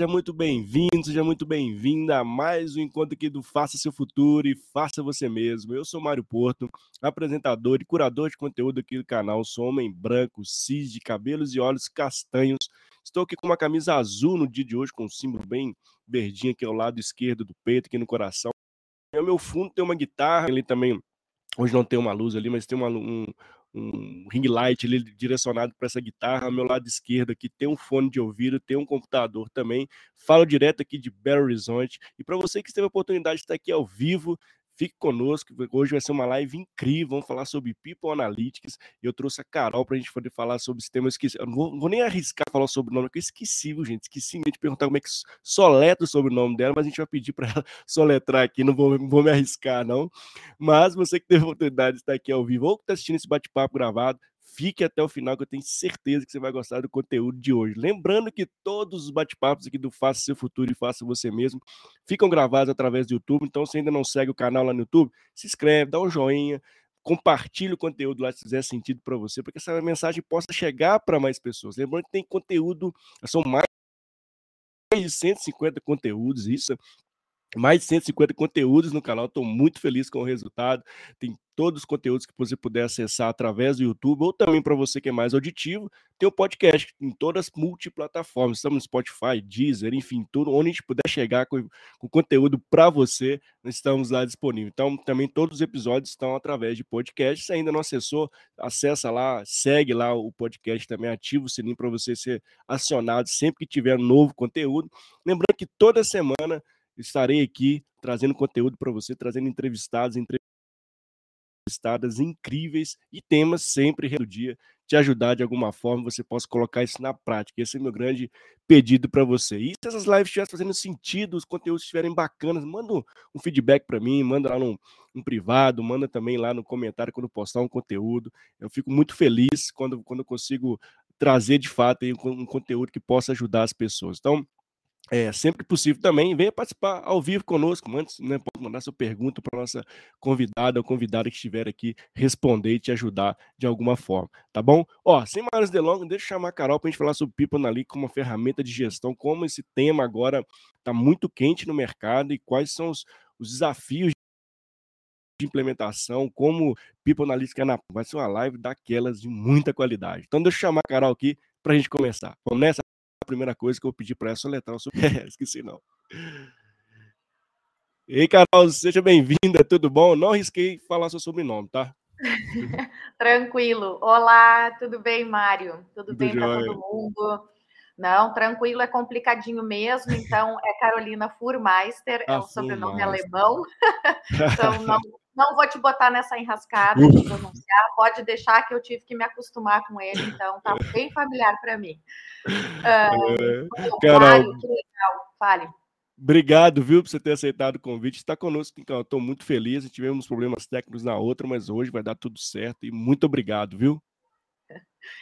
seja muito bem-vindo, seja muito bem-vinda a mais um encontro aqui do Faça Seu Futuro e Faça Você Mesmo. Eu sou Mário Porto, apresentador e curador de conteúdo aqui do canal. Sou homem branco, cis, de cabelos e olhos castanhos. Estou aqui com uma camisa azul no dia de hoje, com um símbolo bem verdinho aqui ao lado esquerdo do peito, aqui no coração. Ao meu fundo tem uma guitarra, ali também, hoje não tem uma luz ali, mas tem uma, um, um ring light direcionado para essa guitarra. Meu lado esquerdo aqui tem um fone de ouvido, tem um computador também. Falo direto aqui de Belo Horizonte. E para você que teve a oportunidade de estar aqui ao vivo, Fique conosco, hoje vai ser uma live incrível. Vamos falar sobre People Analytics. Eu trouxe a Carol para a gente poder falar sobre esse tema. Eu esqueci, eu não vou, não vou, nem arriscar falar sobre o nome, porque eu esqueci, gente. Esqueci de perguntar como é que soletra sobre o nome dela, mas a gente vai pedir para ela soletrar aqui. Não vou, não vou me arriscar, não. Mas você que teve a oportunidade de estar aqui ao vivo ou que está assistindo esse bate-papo gravado, Fique até o final, que eu tenho certeza que você vai gostar do conteúdo de hoje. Lembrando que todos os bate-papos aqui do Faça Seu Futuro e Faça Você Mesmo ficam gravados através do YouTube. Então, se ainda não segue o canal lá no YouTube, se inscreve, dá um joinha, compartilhe o conteúdo lá se fizer sentido para você, para que essa mensagem possa chegar para mais pessoas. Lembrando que tem conteúdo, são mais de 150 conteúdos, isso mais de 150 conteúdos no canal. Estou muito feliz com o resultado. Tem todos os conteúdos que você puder acessar através do YouTube, ou também para você que é mais auditivo, tem o podcast em todas as multiplataformas. Estamos no Spotify, Deezer, enfim, tudo onde a gente puder chegar com, com conteúdo para você, estamos lá disponíveis. Então, também todos os episódios estão através de podcast. Se ainda não acessou, acessa lá, segue lá o podcast também, ativa o sininho para você ser acionado sempre que tiver novo conteúdo. Lembrando que toda semana estarei aqui trazendo conteúdo para você, trazendo entrevistados, entrevistadas incríveis e temas sempre do dia te ajudar de alguma forma, você possa colocar isso na prática. Esse é meu grande pedido para você. E se essas lives estiverem fazendo sentido, os conteúdos estiverem bacanas, manda um feedback para mim, manda lá no, no, privado, manda também lá no comentário quando postar um conteúdo. Eu fico muito feliz quando, quando eu consigo trazer de fato um, um conteúdo que possa ajudar as pessoas. Então, é, sempre que possível também, venha participar ao vivo conosco. Mande, né, pode mandar sua pergunta para nossa convidada ou convidada que estiver aqui responder e te ajudar de alguma forma, tá bom? Ó, sem mais delongas, deixa eu chamar a Carol para a gente falar sobre People Analytics como uma ferramenta de gestão, como esse tema agora está muito quente no mercado e quais são os, os desafios de implementação, como People Analytics é na... vai ser uma live daquelas de muita qualidade. Então deixa eu chamar a Carol aqui para a gente começar. Vamos nessa? Primeira coisa que eu pedi para ela soletrar o sobrenome. Esqueci não. Ei, Carol, seja bem-vinda, tudo bom? Não arrisquei falar seu sobrenome, tá? tranquilo. Olá, tudo bem, Mário? Tudo, tudo bem para todo mundo? Não, tranquilo, é complicadinho mesmo. Então, é Carolina Furmeister, é o sobrenome alemão. então, não, não vou te botar nessa enrascada de pronunciar, pode deixar que eu tive que me acostumar com ele, então tá bem familiar para mim. Uh, é, Carol, que legal, fale. Obrigado, viu, por você ter aceitado o convite. Está conosco, então, estou muito feliz. Tivemos problemas técnicos na outra, mas hoje vai dar tudo certo. E muito obrigado, viu?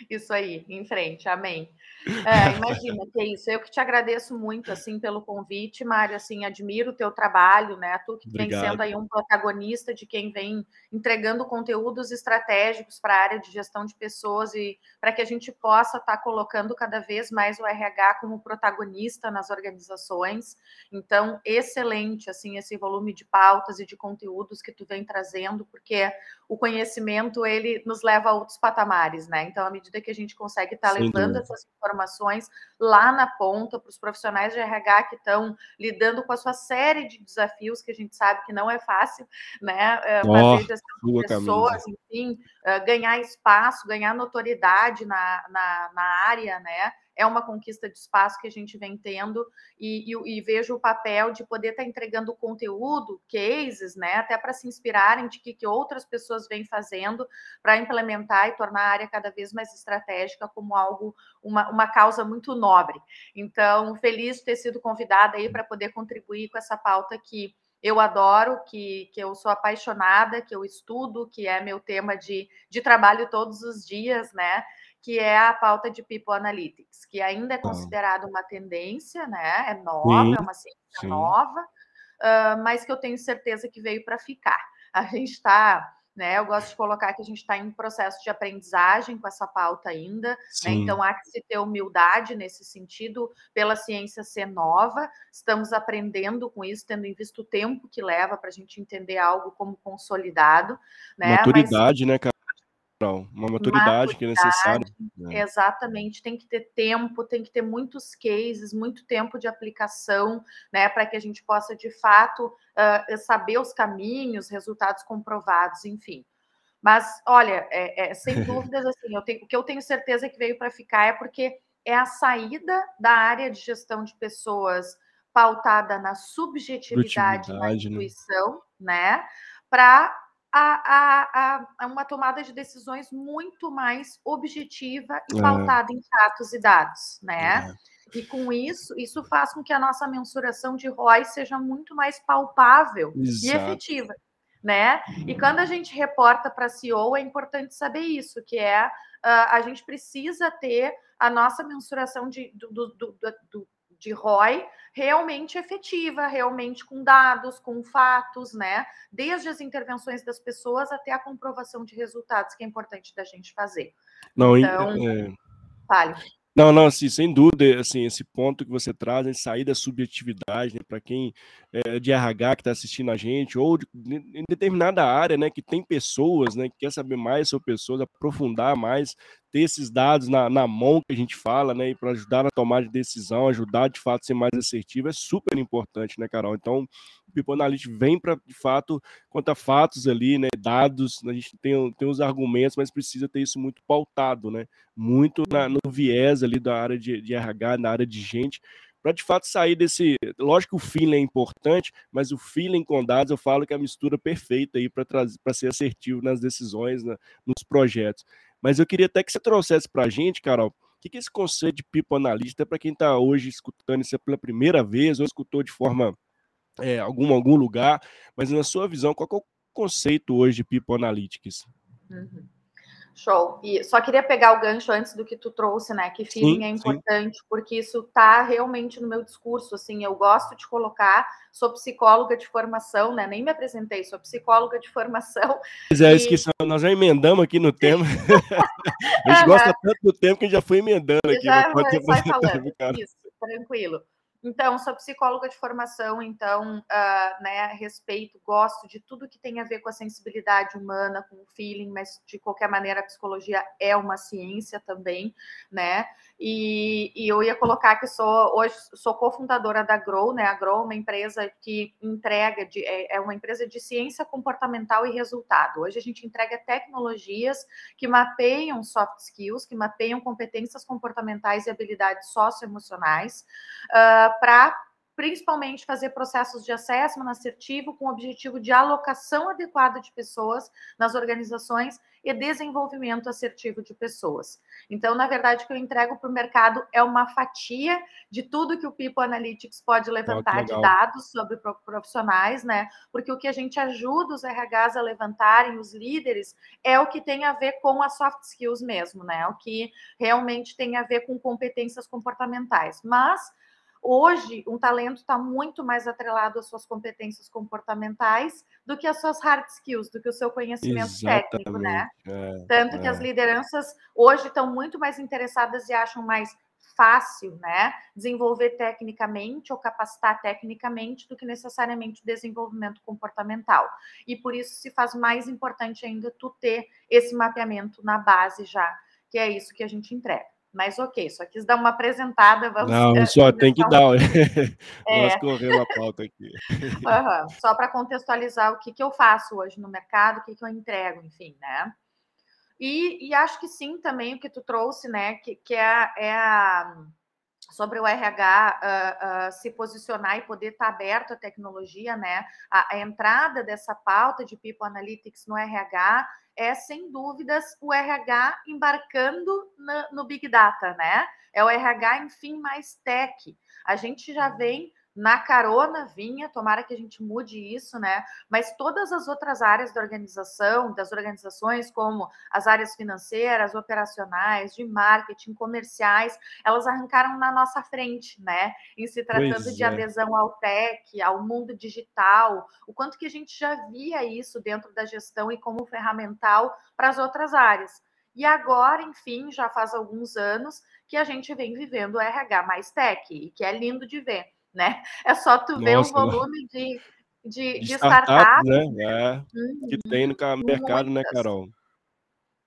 Isso aí, em frente, amém. É, imagina que é isso. Eu que te agradeço muito assim pelo convite, Mário. Assim, admiro o teu trabalho, né? Tu que Obrigado. vem sendo aí um protagonista de quem vem entregando conteúdos estratégicos para a área de gestão de pessoas e para que a gente possa estar tá colocando cada vez mais o RH como protagonista nas organizações. Então, excelente assim esse volume de pautas e de conteúdos que tu vem trazendo, porque o conhecimento ele nos leva a outros patamares, né? Então, à medida que a gente consegue estar tá levando dúvida. essas informações lá na ponta para os profissionais de RH que estão lidando com a sua série de desafios que a gente sabe que não é fácil, né? Fazer gestão de pessoas, camisa. enfim, ganhar espaço, ganhar notoriedade na, na, na área, né? É uma conquista de espaço que a gente vem tendo e, e, e vejo o papel de poder estar tá entregando conteúdo, cases, né, até para se inspirarem de que, que outras pessoas vêm fazendo para implementar e tornar a área cada vez mais estratégica como algo, uma, uma causa muito nobre. Então, feliz de ter sido convidada aí para poder contribuir com essa pauta que eu adoro, que, que eu sou apaixonada, que eu estudo, que é meu tema de, de trabalho todos os dias, né? Que é a pauta de People Analytics, que ainda é considerada uma tendência, né? É nova, sim, é uma ciência sim. nova, uh, mas que eu tenho certeza que veio para ficar. A gente está né? Eu gosto de colocar que a gente está em processo de aprendizagem com essa pauta ainda, né? Então há que se ter humildade nesse sentido, pela ciência ser nova, estamos aprendendo com isso, tendo visto o tempo que leva para a gente entender algo como consolidado, né? Maturidade, Mas... né, cara? Uma maturidade, que é necessária. Né? Exatamente, tem que ter tempo, tem que ter muitos cases, muito tempo de aplicação, né, para que a gente possa de fato uh, saber os caminhos, resultados comprovados, enfim. Mas, olha, é, é, sem dúvidas, assim, eu tenho, o que eu tenho certeza que veio para ficar é porque é a saída da área de gestão de pessoas pautada na subjetividade, na né? intuição, né, né para a, a, a, uma tomada de decisões muito mais objetiva e é. pautada em fatos e dados, né? É. E com isso, isso faz com que a nossa mensuração de ROI seja muito mais palpável Exato. e efetiva, né? E quando a gente reporta para a CEO, é importante saber isso, que é uh, a gente precisa ter a nossa mensuração de, do, do, do, do de ROI realmente efetiva, realmente com dados, com fatos, né? Desde as intervenções das pessoas até a comprovação de resultados, que é importante da gente fazer. Não, então, é... fale. Não, não, assim, sem dúvida, assim, esse ponto que você traz, né, sair da subjetividade, né, para quem é de RH que está assistindo a gente, ou de, em determinada área, né, que tem pessoas, né, que quer saber mais sobre pessoas, aprofundar mais, ter esses dados na, na mão que a gente fala, né, para ajudar na tomada de decisão, ajudar de fato a ser mais assertivo, é super importante, né, Carol? Então, o People Analytics vem para, de fato, contar fatos ali, né, dados, a gente tem, tem os argumentos, mas precisa ter isso muito pautado, né, muito na, no viés ali da área de, de RH, na área de gente, para de fato sair desse. Lógico que o feeling é importante, mas o feeling com dados eu falo que é a mistura perfeita aí para ser assertivo nas decisões, nos projetos. Mas eu queria até que você trouxesse para a gente, Carol, o que, que é esse conceito de People Analista para quem está hoje escutando isso pela primeira vez ou escutou de forma é, algum algum lugar, mas na sua visão, qual é o conceito hoje de People Analytics? Uhum. Show. E só queria pegar o gancho antes do que tu trouxe, né? Que feeling sim, é importante, sim. porque isso tá realmente no meu discurso. Assim, eu gosto de colocar, sou psicóloga de formação, né? Nem me apresentei, sou psicóloga de formação. Pois é, e... esqueci, nós já emendamos aqui no tema. a gente gosta tanto do tempo que a gente já foi emendando aqui. Já, pode vai falando. Isso, tranquilo. Então, sou psicóloga de formação, então, uh, né, respeito, gosto de tudo que tem a ver com a sensibilidade humana, com o feeling, mas de qualquer maneira a psicologia é uma ciência também, né? E, e eu ia colocar que sou hoje sou cofundadora da Grow, né? A Grow é uma empresa que entrega de, é, é uma empresa de ciência comportamental e resultado. Hoje a gente entrega tecnologias que mapeiam soft skills, que mapeiam competências comportamentais e habilidades socioemocionais. Uh, para principalmente fazer processos de assessment assertivo com o objetivo de alocação adequada de pessoas nas organizações e desenvolvimento assertivo de pessoas. Então, na verdade, o que eu entrego para o mercado é uma fatia de tudo que o People Analytics pode levantar de dados sobre profissionais, né? Porque o que a gente ajuda os RHs a levantarem, os líderes, é o que tem a ver com as soft skills mesmo, né? O que realmente tem a ver com competências comportamentais. Mas Hoje, um talento está muito mais atrelado às suas competências comportamentais do que às suas hard skills, do que o seu conhecimento Exatamente. técnico, né? É, Tanto é. que as lideranças hoje estão muito mais interessadas e acham mais fácil, né, desenvolver tecnicamente ou capacitar tecnicamente do que necessariamente o desenvolvimento comportamental. E por isso se faz mais importante ainda tu ter esse mapeamento na base já, que é isso que a gente entrega. Mas ok, só quis dar uma apresentada. Vamos Não, só tem que dar. É. Vamos correr uma pauta aqui. Uhum. Só para contextualizar o que, que eu faço hoje no mercado, o que, que eu entrego, enfim, né? E, e acho que sim, também o que tu trouxe, né? Que, que é, é a sobre o RH uh, uh, se posicionar e poder estar tá aberto à tecnologia, né? A, a, entrada dessa pauta de People Analytics no RH é, sem dúvidas, o RH embarcando no, no Big Data, né? É o RH, enfim, mais tech. A gente já vem na carona vinha, tomara que a gente mude isso, né? Mas todas as outras áreas da organização, das organizações, como as áreas financeiras, operacionais, de marketing, comerciais, elas arrancaram na nossa frente, né? Em se tratando pois de é. adesão ao tech, ao mundo digital, o quanto que a gente já via isso dentro da gestão e como ferramental para as outras áreas. E agora, enfim, já faz alguns anos que a gente vem vivendo o RH mais tech, e que é lindo de ver né? É só tu ver Nossa, o volume de, de, de, startups, né? É, uhum, que tem no mercado, né, muitas, né, Carol?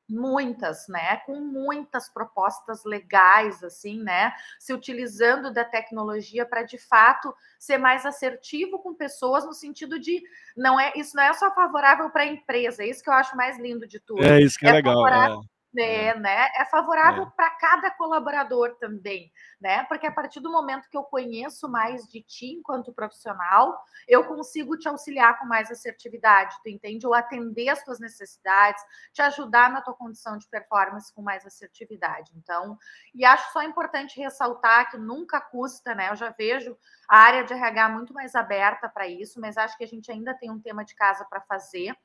Muitas, né? Com muitas propostas legais, assim, né? Se utilizando da tecnologia para de fato ser mais assertivo com pessoas no sentido de não é isso não é só favorável para a empresa, é isso que eu acho mais lindo de tudo. É isso que é, é legal. É. É, é, né? É favorável é. para cada colaborador também, né? Porque a partir do momento que eu conheço mais de ti enquanto profissional, eu consigo te auxiliar com mais assertividade, tu entende? Ou atender as tuas necessidades, te ajudar na tua condição de performance com mais assertividade. Então, e acho só importante ressaltar que nunca custa, né? Eu já vejo a área de RH muito mais aberta para isso, mas acho que a gente ainda tem um tema de casa para fazer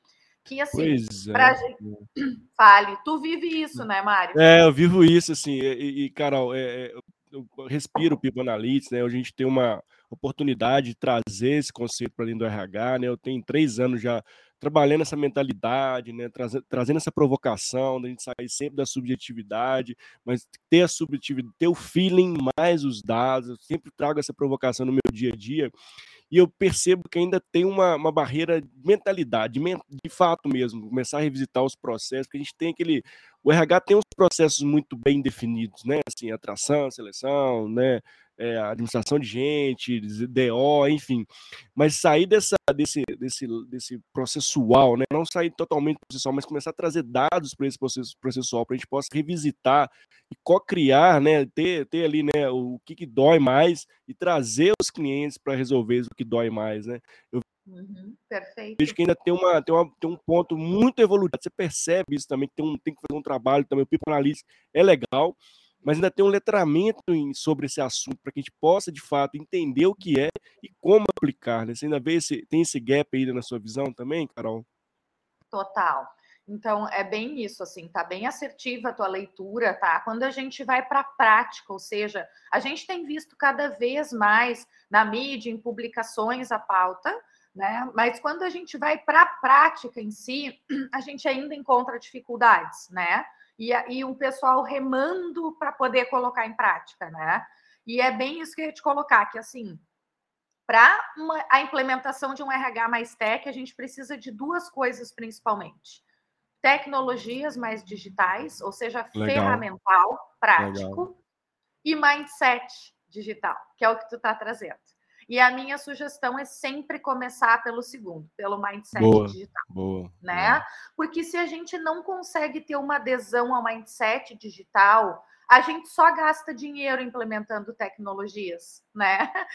que assim, pois pra é. gente... fale, tu vive isso, né, Mário? É, eu vivo isso, assim, e, e Carol, é, é eu respiro o People Analytics, né? A gente tem uma oportunidade de trazer esse conceito para dentro do RH, né? Eu tenho três anos já trabalhando essa mentalidade, né? Traz, trazendo essa provocação, da gente sair sempre da subjetividade, mas ter a subjetividade, ter o feeling mais os dados. Eu sempre trago essa provocação no meu dia a dia e eu percebo que ainda tem uma, uma barreira de mentalidade, de fato mesmo, começar a revisitar os processos, porque a gente tem aquele. O RH tem uns processos muito bem definidos, né? Assim, atração, seleção, né? É, administração de gente, DO, enfim. Mas sair dessa, desse, desse, desse processual, né? não sair totalmente processual, mas começar a trazer dados para esse processo processual, para a gente possa revisitar e co-criar, né? ter, ter ali né, o que, que dói mais e trazer os clientes para resolver o que dói mais. Né? Eu Uhum, perfeito. Vejo que ainda tem, uma, tem, uma, tem um ponto muito evoluído. Você percebe isso também, que tem, um, tem que fazer um trabalho também. O People Analytics é legal, mas ainda tem um letramento em, sobre esse assunto para que a gente possa, de fato, entender o que é e como aplicar. Né? Você ainda vê tem esse gap aí na sua visão também, Carol? Total. Então, é bem isso, assim, tá bem assertiva a tua leitura, tá? Quando a gente vai para a prática, ou seja, a gente tem visto cada vez mais na mídia, em publicações, a pauta, né? Mas quando a gente vai para a prática em si, a gente ainda encontra dificuldades, né? E, e um pessoal remando para poder colocar em prática, né? E é bem isso que eu ia te colocar, que assim, para a implementação de um RH mais tech, a gente precisa de duas coisas principalmente. Tecnologias mais digitais, ou seja, Legal. ferramental, prático, Legal. e mindset digital, que é o que tu está trazendo. E a minha sugestão é sempre começar pelo segundo, pelo mindset boa, digital. Boa, né? Boa. Porque se a gente não consegue ter uma adesão ao mindset digital, a gente só gasta dinheiro implementando tecnologias, né?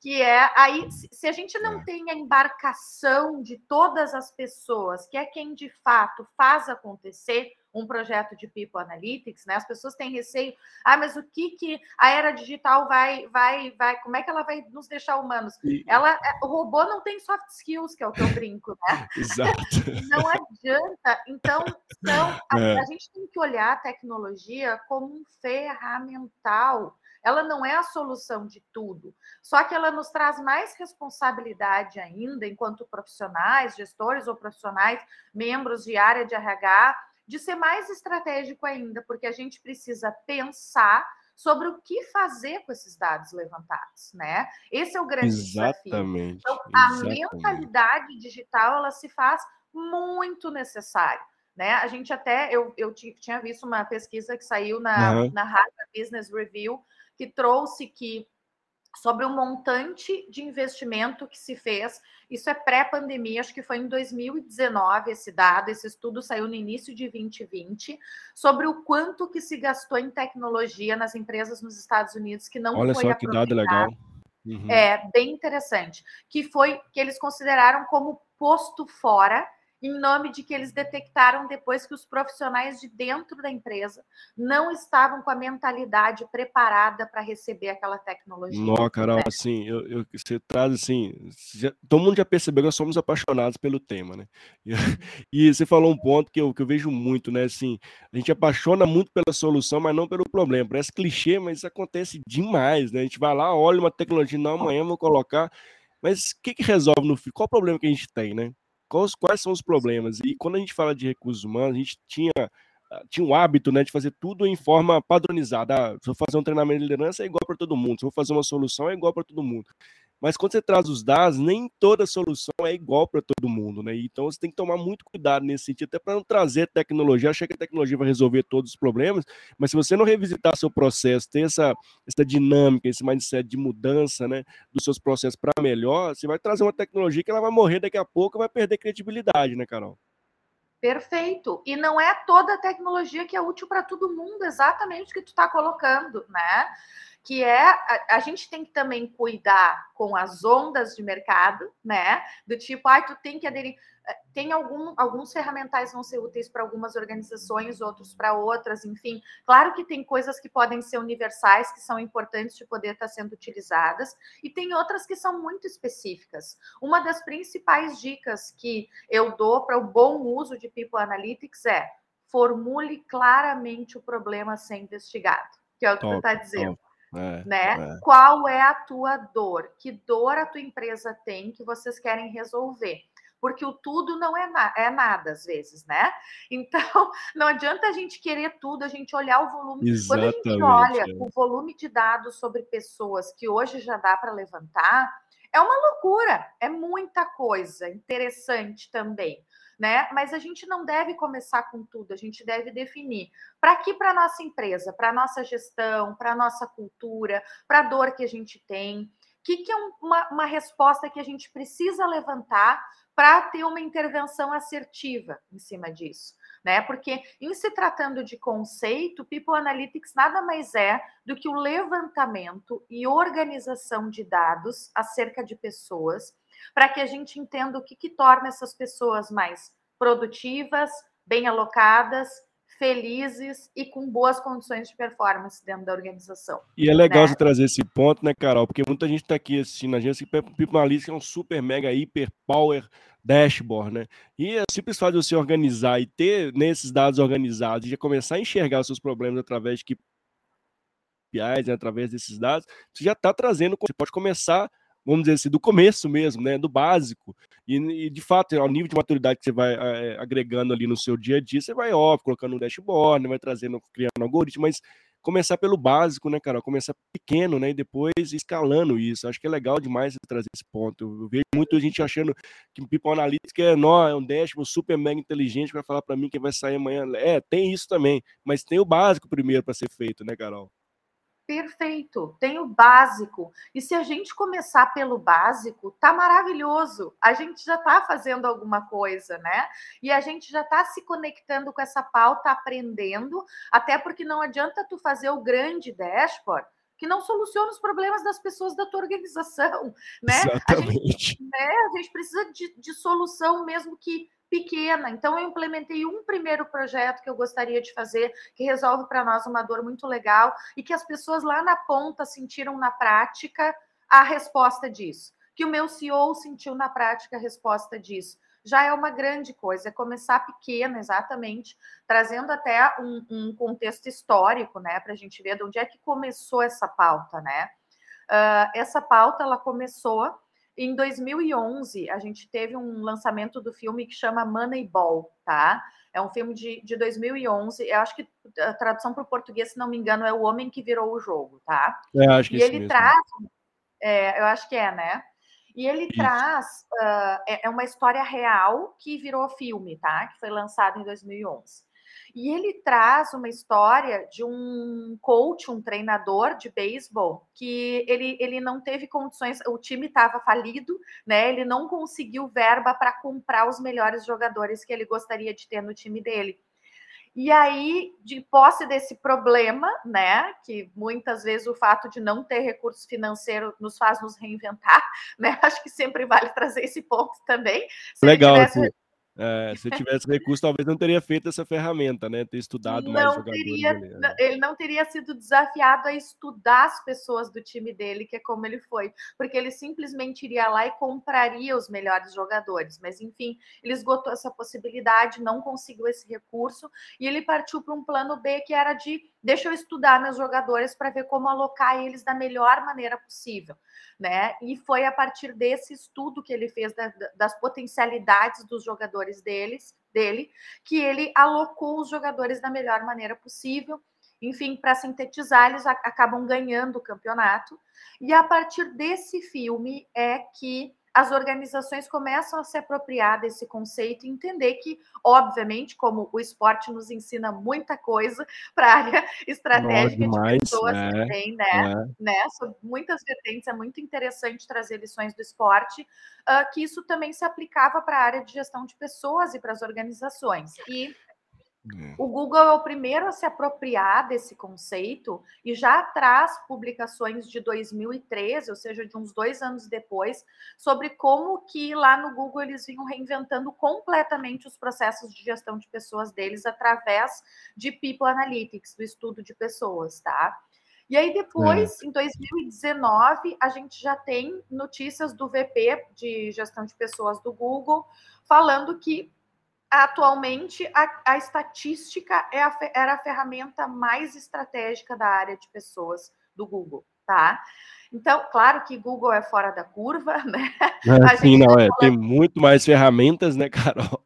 Que é aí, se a gente não é. tem a embarcação de todas as pessoas, que é quem de fato faz acontecer, um projeto de People Analytics, né? As pessoas têm receio, ah, mas o que que a era digital vai, vai, vai, como é que ela vai nos deixar humanos? E... Ela, é, o robô não tem soft skills, que é o que eu brinco, né? Exato. Não adianta. Então, então a, é. a gente tem que olhar a tecnologia como um ferramental. Ela não é a solução de tudo, só que ela nos traz mais responsabilidade ainda, enquanto profissionais, gestores ou profissionais, membros de área de RH, de ser mais estratégico ainda, porque a gente precisa pensar sobre o que fazer com esses dados levantados, né? Esse é o grande exatamente, desafio. Então, a mentalidade digital ela se faz muito necessária. Né? A gente até, eu, eu tinha visto uma pesquisa que saiu na, uhum. na Harvard Business Review, que trouxe que sobre o montante de investimento que se fez. Isso é pré-pandemia, acho que foi em 2019 esse dado, esse estudo saiu no início de 2020, sobre o quanto que se gastou em tecnologia nas empresas nos Estados Unidos que não Olha foi só que dado legal. Uhum. É bem interessante, que foi que eles consideraram como posto fora em nome de que eles detectaram depois que os profissionais de dentro da empresa não estavam com a mentalidade preparada para receber aquela tecnologia. Não, Carol, né? assim, eu, eu, você traz assim, já, todo mundo já percebeu que nós somos apaixonados pelo tema, né? E, e, você falou um ponto que eu, que eu vejo muito, né? Assim, a gente apaixona muito pela solução, mas não pelo problema. Parece clichê, mas isso acontece demais, né? A gente vai lá, olha uma tecnologia, não, amanhã vou colocar, mas o que, que resolve no fim? Qual o problema que a gente tem, né? Quais, quais são os problemas? E quando a gente fala de recursos humanos, a gente tinha, ah, tinha o hábito né, de fazer tudo em forma padronizada. Ah, se eu fazer um treinamento de liderança, é igual para todo mundo. Se eu fazer uma solução, é igual para todo mundo. Mas quando você traz os dados, nem toda solução é igual para todo mundo, né? Então você tem que tomar muito cuidado nesse sentido, até para não trazer tecnologia, achar que a tecnologia vai resolver todos os problemas, mas se você não revisitar seu processo, ter essa, essa dinâmica, esse mindset de mudança, né, dos seus processos para melhor, você vai trazer uma tecnologia que ela vai morrer daqui a pouco, vai perder credibilidade, né, Carol? Perfeito. E não é toda a tecnologia que é útil para todo mundo, exatamente o que tu está colocando, né? Que é a, a, gente tem que também cuidar com as ondas de mercado, né? Do tipo, ai, ah, tu tem que aderir. Eh, tem algum, alguns ferramentais vão ser úteis para algumas organizações, outros para outras, enfim. Claro que tem coisas que podem ser universais, que são importantes de poder estar sendo utilizadas, e tem outras que são muito específicas. Uma das principais dicas que eu dou para o bom uso de People Analytics é formule claramente o problema a ser investigado, que é o que top, tu está dizendo. Top. É, né? É. Qual é a tua dor? Que dor a tua empresa tem que vocês querem resolver? Porque o tudo não é, na, é nada, às vezes, né? Então, não adianta a gente querer tudo, a gente olhar o volume. Exatamente, Quando a gente olha é. o volume de dados sobre pessoas que hoje já dá para levantar, é uma loucura, é muita coisa interessante também né? Mas a gente não deve começar com tudo, a gente deve definir para que para nossa empresa, para nossa gestão, para nossa cultura, para a dor que a gente tem, o que, que é uma, uma resposta que a gente precisa levantar para ter uma intervenção assertiva em cima disso. Né? Porque em se tratando de conceito, People Analytics nada mais é do que o levantamento e organização de dados acerca de pessoas para que a gente entenda o que, que torna essas pessoas mais produtivas, bem alocadas, felizes e com boas condições de performance dentro da organização. E é legal né? você trazer esse ponto, né, Carol? Porque muita gente está aqui assistindo a gente, que People Analytics é um super, mega, hiper, power dashboard, né? E é simples fato de você organizar e ter nesses dados organizados e já começar a enxergar os seus problemas através de KPIs, né, através desses dados, você já está trazendo, você pode começar vamos dizer assim, do começo mesmo, né, do básico. E, e de fato, ao nível de maturidade que você vai é, agregando ali no seu dia a dia, você vai, óbvio, colocando um dashboard, vai trazendo, criando algoritmo, mas começar pelo básico, né, cara? Começar pequeno, né? E depois escalando isso. Acho que é legal demais trazer esse ponto. Eu vejo muita gente achando que People Analytics é, não, é um dashboard super mega inteligente para falar para mim que vai sair amanhã. É, tem isso também, mas tem o básico primeiro para ser feito, né, Carol? Perfeito, tem o básico. E se a gente começar pelo básico, tá maravilhoso. A gente já está fazendo alguma coisa, né? E a gente já está se conectando com essa pauta, aprendendo, até porque não adianta tu fazer o grande dashboard que não soluciona os problemas das pessoas da tua organização, né? Exatamente. A gente, né? A gente precisa de, de solução mesmo que pequena. Então, eu implementei um primeiro projeto que eu gostaria de fazer, que resolve para nós uma dor muito legal e que as pessoas lá na ponta sentiram na prática a resposta disso. Que o meu CEO sentiu na prática a resposta disso. Já é uma grande coisa, é começar pequeno, exatamente, trazendo até um, um contexto histórico, né, para a gente ver de onde é que começou essa pauta, né? Uh, essa pauta ela começou em 2011, a gente teve um lançamento do filme que chama Moneyball, tá? É um filme de, de 2011. Eu acho que a tradução para o português, se não me engano, é O Homem que Virou o Jogo, tá? É, acho que e ele mesmo. traz. É, eu acho que é, né? E ele Isso. traz. Uh, é, é uma história real que virou filme, tá? Que foi lançado em 2011. E ele traz uma história de um coach, um treinador de beisebol, que ele, ele não teve condições, o time estava falido, né? Ele não conseguiu verba para comprar os melhores jogadores que ele gostaria de ter no time dele. E aí, de posse desse problema, né, que muitas vezes o fato de não ter recurso financeiro nos faz nos reinventar, né? Acho que sempre vale trazer esse ponto também. Se Legal. Tivesse... É, se tivesse recurso, talvez não teria feito essa ferramenta, né? Ter estudado não mais jogadores. Teria, né? Ele não teria sido desafiado a estudar as pessoas do time dele, que é como ele foi, porque ele simplesmente iria lá e compraria os melhores jogadores. Mas, enfim, ele esgotou essa possibilidade, não conseguiu esse recurso e ele partiu para um plano B que era de deixa eu estudar meus jogadores para ver como alocar eles da melhor maneira possível, né? E foi a partir desse estudo que ele fez da, das potencialidades dos jogadores deles, dele, que ele alocou os jogadores da melhor maneira possível. Enfim, para sintetizar, eles acabam ganhando o campeonato. E a partir desse filme é que as organizações começam a se apropriar desse conceito e entender que, obviamente, como o esporte nos ensina muita coisa para a área estratégica demais, de pessoas é, também, né? É. né? Muitas vertentes, é muito interessante trazer lições do esporte, uh, que isso também se aplicava para a área de gestão de pessoas e para as organizações. E é. O Google é o primeiro a se apropriar desse conceito e já traz publicações de 2013, ou seja, de uns dois anos depois, sobre como que lá no Google eles vinham reinventando completamente os processos de gestão de pessoas deles através de People Analytics, do estudo de pessoas, tá? E aí depois, é. em 2019, a gente já tem notícias do VP de gestão de pessoas do Google falando que atualmente a, a estatística é a, era a ferramenta mais estratégica da área de pessoas do Google, tá? Então, claro que Google é fora da curva, né? É, sim, não, é. Tem muito mais ferramentas, né, Carol?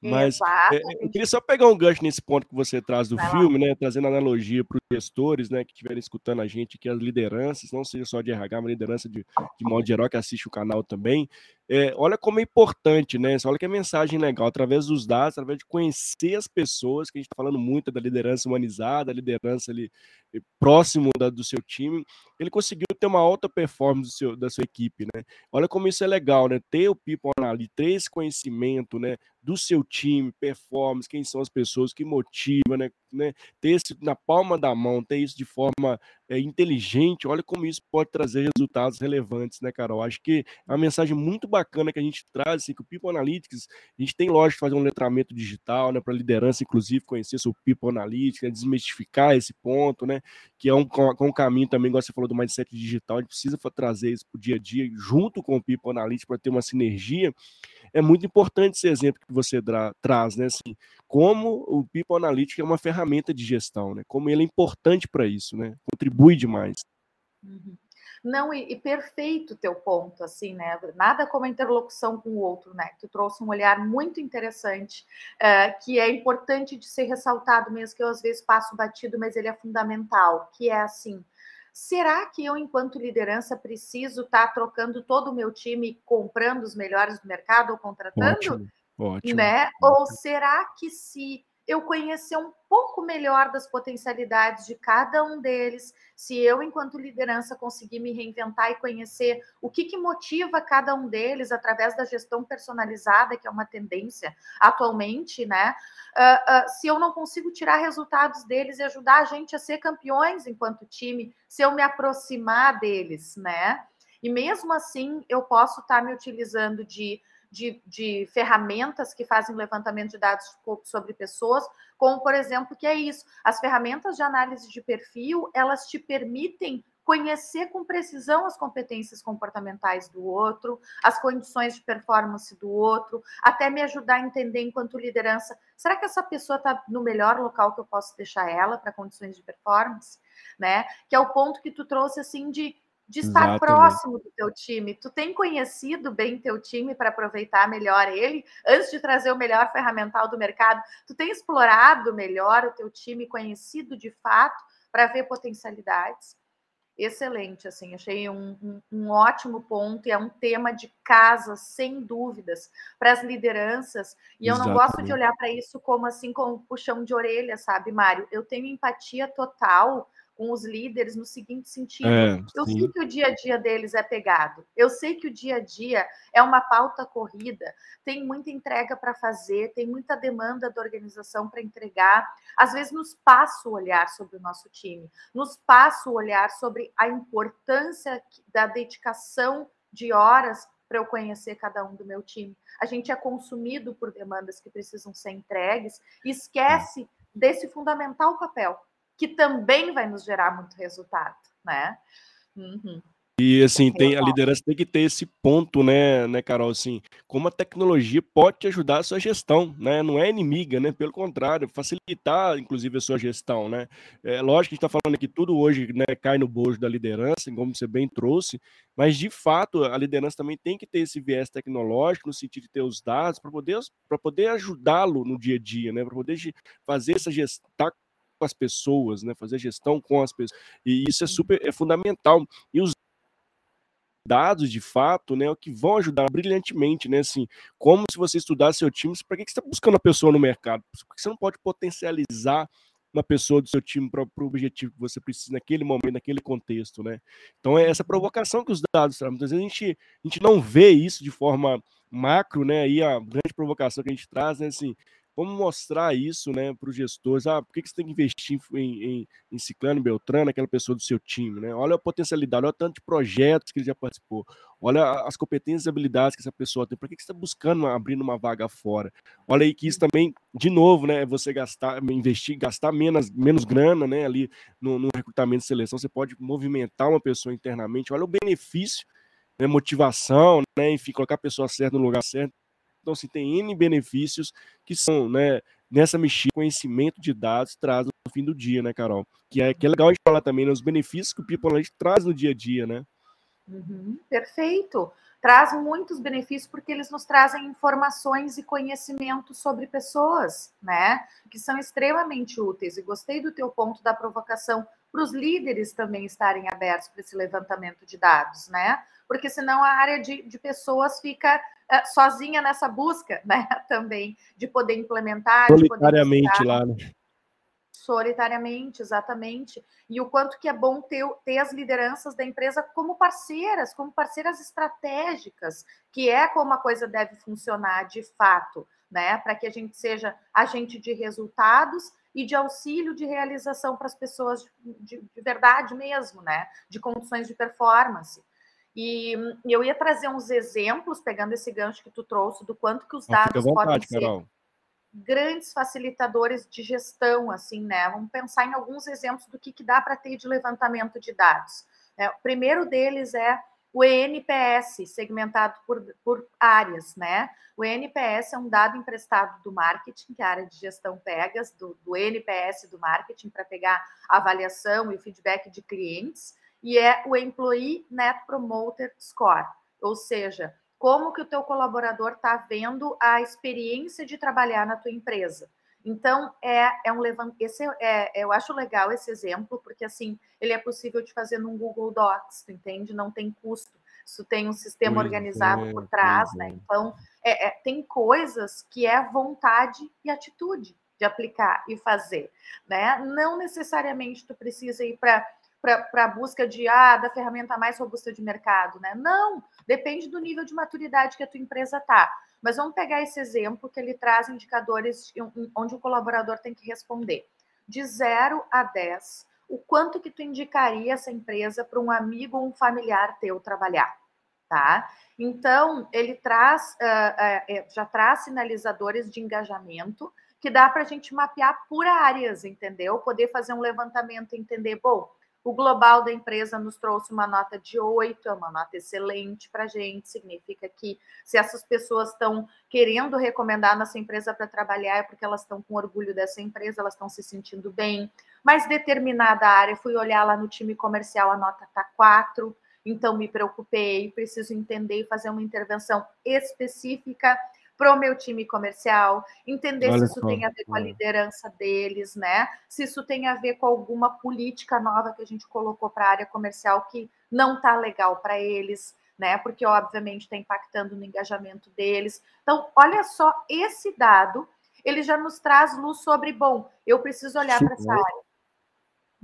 Mas é, eu queria só pegar um gancho nesse ponto que você traz do Vai filme, lá. né? Trazendo analogia para os gestores, né, que estiverem escutando a gente, que as lideranças, não seja só de RH, mas liderança de, de modo geral, que assiste o canal também. É, olha como é importante, né? Olha que é mensagem legal, através dos dados, através de conhecer as pessoas, que a gente está falando muito da liderança humanizada, a liderança ali eh, próximo da, do seu time, ele conseguiu ter uma alta performance seu, da sua equipe, né? Olha como isso é legal, né? Ter o people ali, ter esse conhecimento, né? Do seu time, performance, quem são as pessoas que motivam, né? né? Ter isso na palma da mão, ter isso de forma é, inteligente, olha como isso pode trazer resultados relevantes, né, Carol? Acho que é uma mensagem muito bacana que a gente traz, assim, que o People Analytics, a gente tem, lógico, fazer um letramento digital, né, para liderança, inclusive, conhecer o People Analytics, né, desmistificar esse ponto, né, que é um, um caminho também, igual você falou do mindset digital, a gente precisa trazer isso para o dia a dia, junto com o People Analytics, para ter uma sinergia. É muito importante esse exemplo que você tra traz, né, assim, como o People Analytics é uma ferramenta de gestão, né, como ele é importante para isso, né, contribui demais. Uhum. Não, e, e perfeito teu ponto, assim, né? Nada como a interlocução com o outro, né? Tu trouxe um olhar muito interessante, uh, que é importante de ser ressaltado, mesmo que eu às vezes passo batido, mas ele é fundamental, que é assim. Será que eu, enquanto liderança, preciso estar tá trocando todo o meu time, comprando os melhores do mercado ou contratando? Ótimo, ótimo. Né? Ou será que se eu conhecer um pouco melhor das potencialidades de cada um deles, se eu, enquanto liderança, conseguir me reinventar e conhecer o que, que motiva cada um deles através da gestão personalizada, que é uma tendência atualmente, né? Uh, uh, se eu não consigo tirar resultados deles e ajudar a gente a ser campeões enquanto time, se eu me aproximar deles, né? E mesmo assim, eu posso estar me utilizando de de, de ferramentas que fazem levantamento de dados sobre pessoas, como, por exemplo, que é isso, as ferramentas de análise de perfil, elas te permitem conhecer com precisão as competências comportamentais do outro, as condições de performance do outro, até me ajudar a entender enquanto liderança, será que essa pessoa está no melhor local que eu posso deixar ela para condições de performance, né? Que é o ponto que tu trouxe assim de de estar Exatamente. próximo do teu time. Tu tem conhecido bem teu time para aproveitar melhor ele antes de trazer o melhor ferramental do mercado. Tu tem explorado melhor o teu time, conhecido de fato para ver potencialidades. Excelente, assim, achei um, um, um, ótimo ponto e é um tema de casa, sem dúvidas, para as lideranças. E eu Exatamente. não gosto de olhar para isso como assim, como puxão de orelha, sabe, Mário? Eu tenho empatia total com os líderes no seguinte sentido: é, eu sei que o dia a dia deles é pegado, eu sei que o dia a dia é uma pauta corrida, tem muita entrega para fazer, tem muita demanda da organização para entregar. Às vezes nos passa o olhar sobre o nosso time, nos passa o olhar sobre a importância da dedicação de horas para eu conhecer cada um do meu time. A gente é consumido por demandas que precisam ser entregues e esquece desse fundamental papel, que também vai nos gerar muito resultado, né? Uhum. E assim, tem, a liderança tem que ter esse ponto, né, né, Carol? Assim, como a tecnologia pode te ajudar a sua gestão, né? Não é inimiga, né? Pelo contrário, facilitar, inclusive, a sua gestão, né? É lógico que a gente está falando aqui tudo hoje, né, cai no bojo da liderança, como você bem trouxe, mas de fato a liderança também tem que ter esse viés tecnológico no sentido de ter os dados para poder, poder ajudá-lo no dia a dia, né? Para poder fazer essa gestão tá com as pessoas, né? Fazer gestão com as pessoas. E isso é super é fundamental. E os dados de fato, né, que vão ajudar brilhantemente, né, assim, como se você estudar seu time, para que, que você está buscando a pessoa no mercado? Porque você não pode potencializar uma pessoa do seu time para o objetivo que você precisa naquele momento, naquele contexto, né? Então é essa uhum. provocação que os dados trazem. Muitas vezes a gente, a gente não vê isso de forma macro, né? Aí a grande provocação que a gente traz, né, assim, como mostrar isso né, para os gestores? Ah, por que, que você tem que investir em, em, em Ciclano, Beltrano, aquela pessoa do seu time? Né? Olha a potencialidade, olha o tanto de projetos que ele já participou, olha as competências e habilidades que essa pessoa tem. Por que, que você está buscando abrindo uma vaga fora? Olha aí que isso também, de novo, né, você gastar, investir, gastar menos, menos grana né, ali no, no recrutamento e seleção, você pode movimentar uma pessoa internamente. Olha o benefício, né, motivação, né, enfim, colocar a pessoa certa no lugar certo então, se assim, tem N benefícios que são, né, nessa mexida, conhecimento de dados traz no fim do dia, né, Carol? Que é, que é legal a gente falar também né, benefícios que o People Analytics traz no dia a dia, né? Uhum, perfeito. Traz muitos benefícios porque eles nos trazem informações e conhecimento sobre pessoas, né? Que são extremamente úteis. E gostei do teu ponto da provocação para os líderes também estarem abertos para esse levantamento de dados, né? Porque senão a área de, de pessoas fica uh, sozinha nessa busca, né? Também de poder implementar. Solitariamente lá, né? Solitariamente, exatamente. E o quanto que é bom ter, ter as lideranças da empresa como parceiras, como parceiras estratégicas, que é como a coisa deve funcionar de fato, né? Para que a gente seja agente de resultados e de auxílio de realização para as pessoas de, de, verdade mesmo, né? De condições de performance. E, e, eu ia trazer uns exemplos, pegando esse gancho que tu trouxe, do quanto que os dados vontade, podem ser Carol. grandes facilitadores de gestão, assim, né? Vamos pensar em alguns exemplos do que, que dá para ter de levantamento de dados. É, o primeiro deles é o ENPS, segmentado por, por áreas, né? O ENPS é um dado emprestado do marketing, que a área de gestão pega, do, do NPS do marketing, para pegar a avaliação e o feedback de clientes e é o Employee Net Promoter Score, ou seja, como que o teu colaborador está vendo a experiência de trabalhar na tua empresa. Então, é, é um levant... esse é, eu acho legal esse exemplo, porque assim, ele é possível de fazer num Google Docs, tu entende? Não tem custo. Isso tem um sistema organizado por trás, né? Então, é, é, tem coisas que é vontade e atitude de aplicar e fazer, né? Não necessariamente tu precisa ir para para a busca de ah, da ferramenta mais robusta de mercado, né? Não, depende do nível de maturidade que a tua empresa está. Mas vamos pegar esse exemplo que ele traz indicadores onde o colaborador tem que responder. De 0 a 10, o quanto que tu indicaria essa empresa para um amigo ou um familiar teu trabalhar, tá? Então, ele traz, uh, uh, já traz sinalizadores de engajamento que dá para a gente mapear por áreas, entendeu? Poder fazer um levantamento entender, bom, o global da empresa nos trouxe uma nota de 8, é uma nota excelente para a gente. Significa que se essas pessoas estão querendo recomendar nossa empresa para trabalhar, é porque elas estão com orgulho dessa empresa, elas estão se sentindo bem. Mas determinada área, fui olhar lá no time comercial, a nota está 4, então me preocupei, preciso entender e fazer uma intervenção específica para o meu time comercial, entender Olha se isso só. tem a ver com a liderança deles, né? Se isso tem a ver com alguma política nova que a gente colocou para a área comercial que não está legal para eles, né? Porque obviamente está impactando no engajamento deles. Então, olha só esse dado, ele já nos traz luz sobre, bom, eu preciso olhar para essa área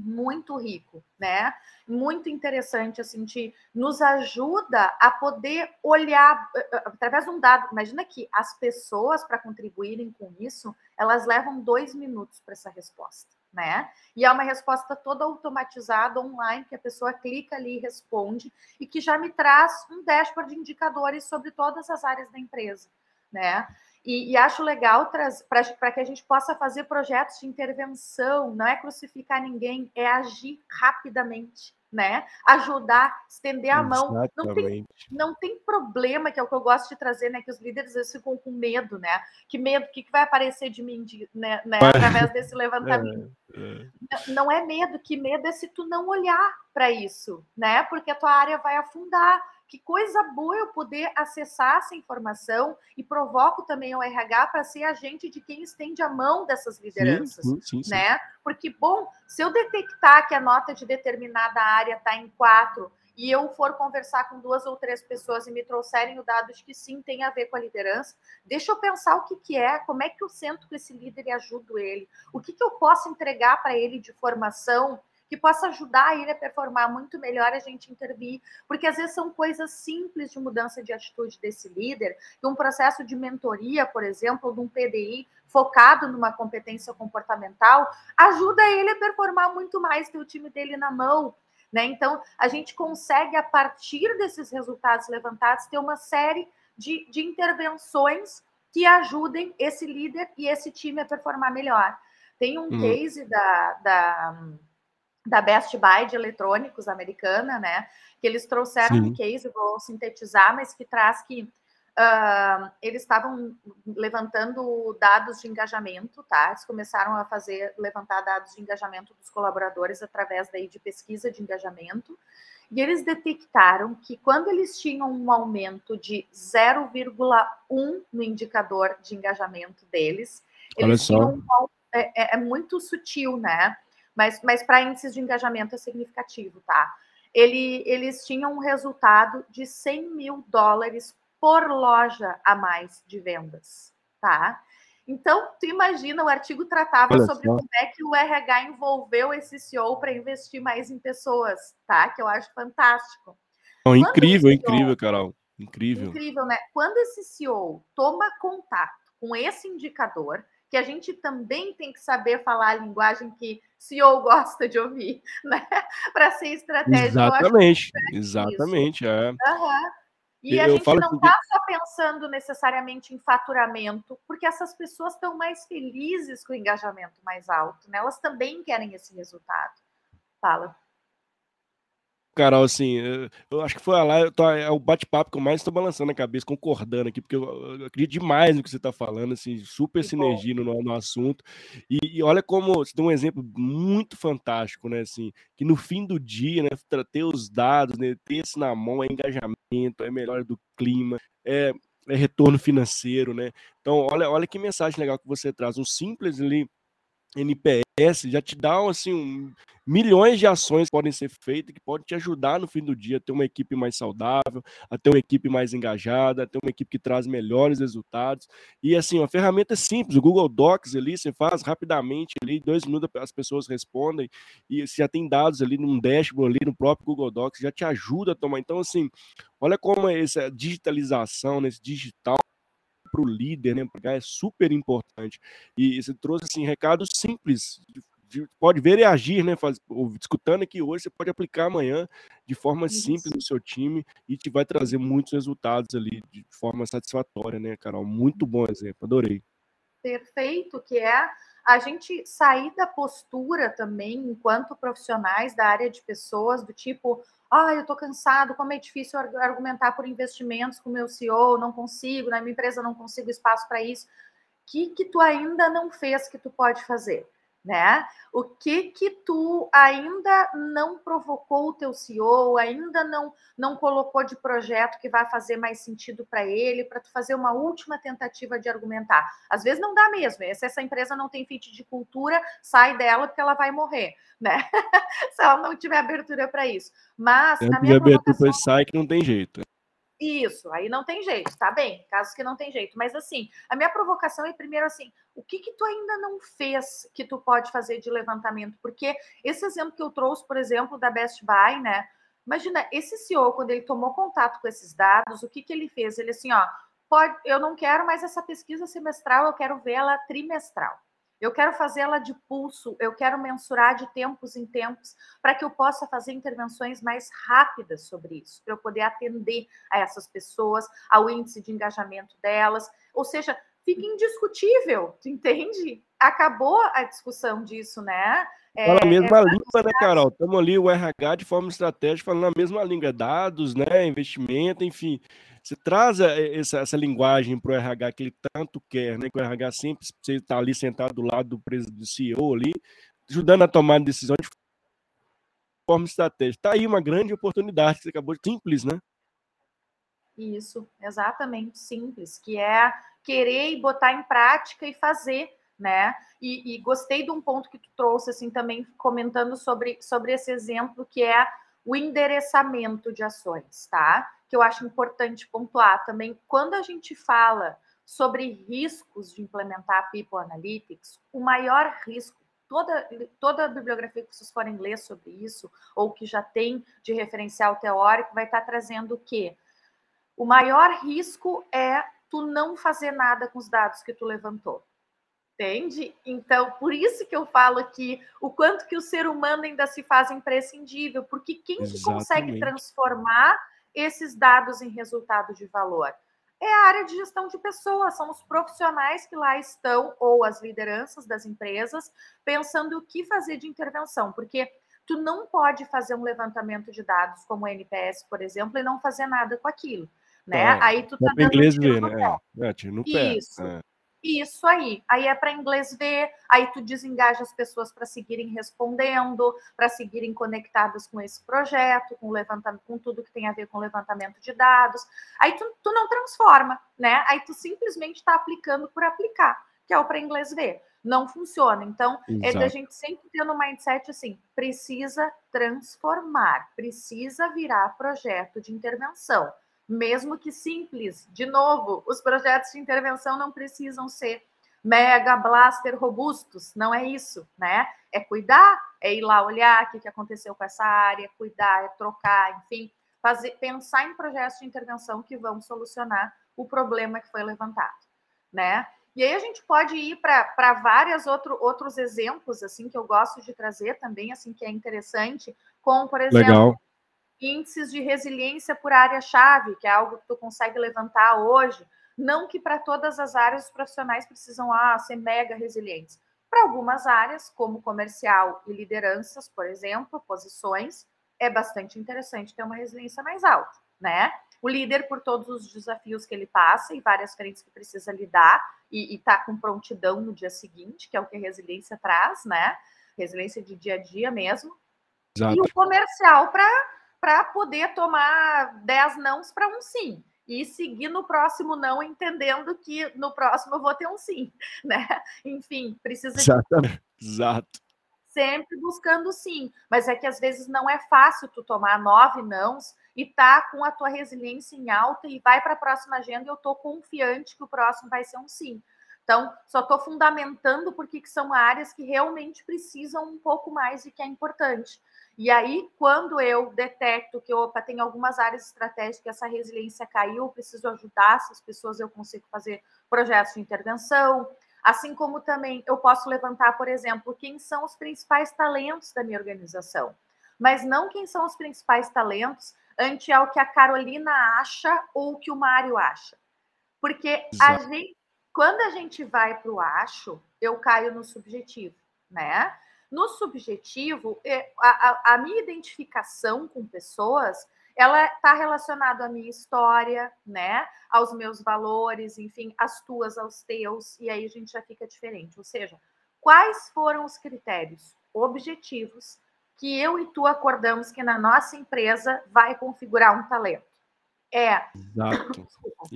muito rico, né? Muito interessante, assim, de, nos ajuda a poder olhar eh, eh, através de um dado. Imagina que as pessoas, para contribuírem com isso, elas levam dois minutos para essa resposta. né? E é uma resposta toda automatizada online que a pessoa clica ali e responde e que já me traz um dashboard de indicadores sobre todas as áreas da empresa, né? E, e acho legal para que a gente possa fazer projetos de intervenção, não é crucificar ninguém, é agir rapidamente, né? Ajudar, estender a mão. Não tem, não tem problema, que é o que eu gosto de trazer, né? Que os líderes eles ficam com medo, né? Que medo, o que, que vai aparecer de mim de, né, né? através desse levantamento? É, é. Não é medo, que medo é se tu não olhar para isso, né? Porque a tua área vai afundar que coisa boa eu poder acessar essa informação e provoco também o RH para ser agente de quem estende a mão dessas lideranças, sim, sim, sim, né? Porque, bom, se eu detectar que a nota de determinada área está em quatro e eu for conversar com duas ou três pessoas e me trouxerem o dado de que sim tem a ver com a liderança, deixa eu pensar o que, que é, como é que eu sento com esse líder e ajudo ele, o que, que eu posso entregar para ele de formação que possa ajudar ele a performar muito melhor, a gente intervir, porque às vezes são coisas simples de mudança de atitude desse líder, de um processo de mentoria, por exemplo, de um PDI focado numa competência comportamental, ajuda ele a performar muito mais, ter o time dele na mão. Né? Então, a gente consegue, a partir desses resultados levantados, ter uma série de, de intervenções que ajudem esse líder e esse time a performar melhor. Tem um hum. case da, da da Best Buy de eletrônicos americana, né? Que eles trouxeram Sim. um case, vou sintetizar, mas que traz que uh, eles estavam levantando dados de engajamento, tá? Eles começaram a fazer, levantar dados de engajamento dos colaboradores através daí de pesquisa de engajamento. E eles detectaram que quando eles tinham um aumento de 0,1 no indicador de engajamento deles, eles tinham um, é, é, é muito sutil, né? Mas, mas para índices de engajamento é significativo, tá? Ele, eles tinham um resultado de 100 mil dólares por loja a mais de vendas, tá? Então, tu imagina, o artigo tratava Olha sobre só. como é que o RH envolveu esse CEO para investir mais em pessoas, tá? Que eu acho fantástico. Oh, incrível, CEO, incrível, Carol. Incrível. Incrível, né? Quando esse CEO toma contato com esse indicador, que a gente também tem que saber falar a linguagem que CEO gosta de ouvir, né? Para ser estratégico. Exatamente, exatamente. É. Uhum. E eu a gente não está que... só pensando necessariamente em faturamento, porque essas pessoas estão mais felizes com o engajamento mais alto, né? Elas também querem esse resultado. Fala. Carol, assim, eu acho que foi lá, eu tô, é o bate-papo que eu mais estou balançando a cabeça, concordando aqui, porque eu, eu acredito demais no que você está falando, assim, super que sinergia no, no, assunto. E, e, olha como você tem um exemplo muito fantástico, né? Assim, que no fim do dia, né, ter os dados, né, ter isso na mão é engajamento, é melhor do clima, é, é retorno financeiro, né? Então, olha, olha que mensagem legal que você traz, um simples ali NPS já te dá assim um, milhões de ações que podem ser feitas que podem te ajudar no fim do dia a ter uma equipe mais saudável, a ter uma equipe mais engajada, a ter uma equipe que traz melhores resultados. E assim, uma ferramenta simples, o Google Docs ali, você faz rapidamente ali, dois minutos as pessoas respondem e você já tem dados ali num dashboard ali no próprio Google Docs, já te ajuda a tomar. Então assim, olha como essa digitalização, nesse digital para o líder, né? Porque é super importante. E você trouxe assim recados simples. De, de, pode ver e agir, né? Faz, escutando aqui hoje, você pode aplicar amanhã de forma Isso. simples no seu time e te vai trazer muitos resultados ali de forma satisfatória, né, Carol? Muito bom exemplo, adorei. Perfeito, que é a gente sair da postura também, enquanto profissionais da área de pessoas, do tipo, ah, eu estou cansado, como é difícil argumentar por investimentos com o meu CEO, não consigo, na minha empresa não consigo espaço para isso. O que, que tu ainda não fez que tu pode fazer? Né? O que que tu ainda não provocou o teu CEO, ainda não não colocou de projeto que vai fazer mais sentido para ele, para tu fazer uma última tentativa de argumentar. Às vezes não dá mesmo. Se essa empresa não tem fit de cultura, sai dela porque ela vai morrer, né? Se ela não tiver abertura para isso. Mas a minha provocação... depois sai que não tem jeito. Isso, aí não tem jeito, tá bem, casos que não tem jeito. Mas assim, a minha provocação é primeiro assim, o que que tu ainda não fez que tu pode fazer de levantamento? Porque esse exemplo que eu trouxe, por exemplo, da Best Buy, né? Imagina, esse CEO, quando ele tomou contato com esses dados, o que que ele fez? Ele assim, ó, pode, eu não quero mais essa pesquisa semestral, eu quero ver ela trimestral. Eu quero fazê-la de pulso, eu quero mensurar de tempos em tempos para que eu possa fazer intervenções mais rápidas sobre isso, para eu poder atender a essas pessoas, ao índice de engajamento delas. Ou seja, fica indiscutível, tu entende? Acabou a discussão disso, né? É, Fala a mesma é, língua, né, Carol? Estamos ali, o RH de forma estratégica, falando a mesma língua, dados, né, investimento, enfim. Você traz essa, essa linguagem para o RH que ele tanto quer, né? Que o RH sempre você está ali sentado do lado do, do CEO ali, ajudando a tomar decisões de forma estratégica. Está aí uma grande oportunidade que você acabou de simples, né? Isso, exatamente, simples, que é querer e botar em prática e fazer, né? E, e, gostei de um ponto que tu trouxe, assim, também comentando sobre, sobre esse exemplo, que é o endereçamento de ações, tá? Que eu acho importante pontuar também. Quando a gente fala sobre riscos de implementar People Analytics, o maior risco, toda, toda a bibliografia que vocês forem ler sobre isso, ou que já tem de referencial teórico, vai estar trazendo o quê? O maior risco é tu não fazer nada com os dados que tu levantou. Entende? Então, por isso que eu falo aqui o quanto que o ser humano ainda se faz imprescindível, porque quem que consegue transformar esses dados em resultado de valor? É a área de gestão de pessoas, são os profissionais que lá estão, ou as lideranças das empresas, pensando o que fazer de intervenção, porque tu não pode fazer um levantamento de dados como o NPS, por exemplo, e não fazer nada com aquilo né? É, aí tu tá dando inglês ver, né? É, é, tiro no pé. Isso. É. Isso aí. Aí é para inglês ver, aí tu desengaja as pessoas para seguirem respondendo, para seguirem conectadas com esse projeto, com levantamento, com tudo que tem a ver com levantamento de dados. Aí tu, tu não transforma, né? Aí tu simplesmente está aplicando por aplicar, que é o para inglês ver. Não funciona. Então, Exato. é da gente sempre ter no mindset assim: precisa transformar, precisa virar projeto de intervenção mesmo que simples. De novo, os projetos de intervenção não precisam ser mega blaster robustos, não é isso, né? É cuidar, é ir lá olhar o que aconteceu com essa área, cuidar, é trocar, enfim, fazer, pensar em projetos de intervenção que vão solucionar o problema que foi levantado, né? E aí a gente pode ir para vários outro, outros exemplos, assim, que eu gosto de trazer também, assim, que é interessante, como, por exemplo, Legal índices de resiliência por área-chave, que é algo que tu consegue levantar hoje. Não que para todas as áreas os profissionais precisam ah, ser mega resilientes. Para algumas áreas, como comercial e lideranças, por exemplo, posições, é bastante interessante ter uma resiliência mais alta, né? O líder, por todos os desafios que ele passa e várias frentes que precisa lidar e está com prontidão no dia seguinte, que é o que a resiliência traz, né? Resiliência de dia a dia mesmo. Exato. E o comercial para para poder tomar 10 nãos para um sim. E seguir no próximo não, entendendo que no próximo eu vou ter um sim, né? Enfim, precisa Exatamente. de. Exato. Sempre buscando sim. Mas é que às vezes não é fácil tu tomar nove nãos e tá com a tua resiliência em alta e vai para a próxima agenda e eu tô confiante que o próximo vai ser um sim. Então, só estou fundamentando porque que são áreas que realmente precisam um pouco mais e que é importante. E aí, quando eu detecto que, opa, tem algumas áreas estratégicas que essa resiliência caiu, preciso ajudar essas pessoas, eu consigo fazer projetos de intervenção. Assim como também eu posso levantar, por exemplo, quem são os principais talentos da minha organização. Mas não quem são os principais talentos ante ao que a Carolina acha ou o que o Mário acha. Porque a gente, quando a gente vai para o acho, eu caio no subjetivo, né? No subjetivo, é, a, a, a minha identificação com pessoas, ela está relacionada à minha história, né? Aos meus valores, enfim, as tuas aos teus, e aí a gente já fica diferente. Ou seja, quais foram os critérios objetivos que eu e tu acordamos que na nossa empresa vai configurar um talento? É. Exato.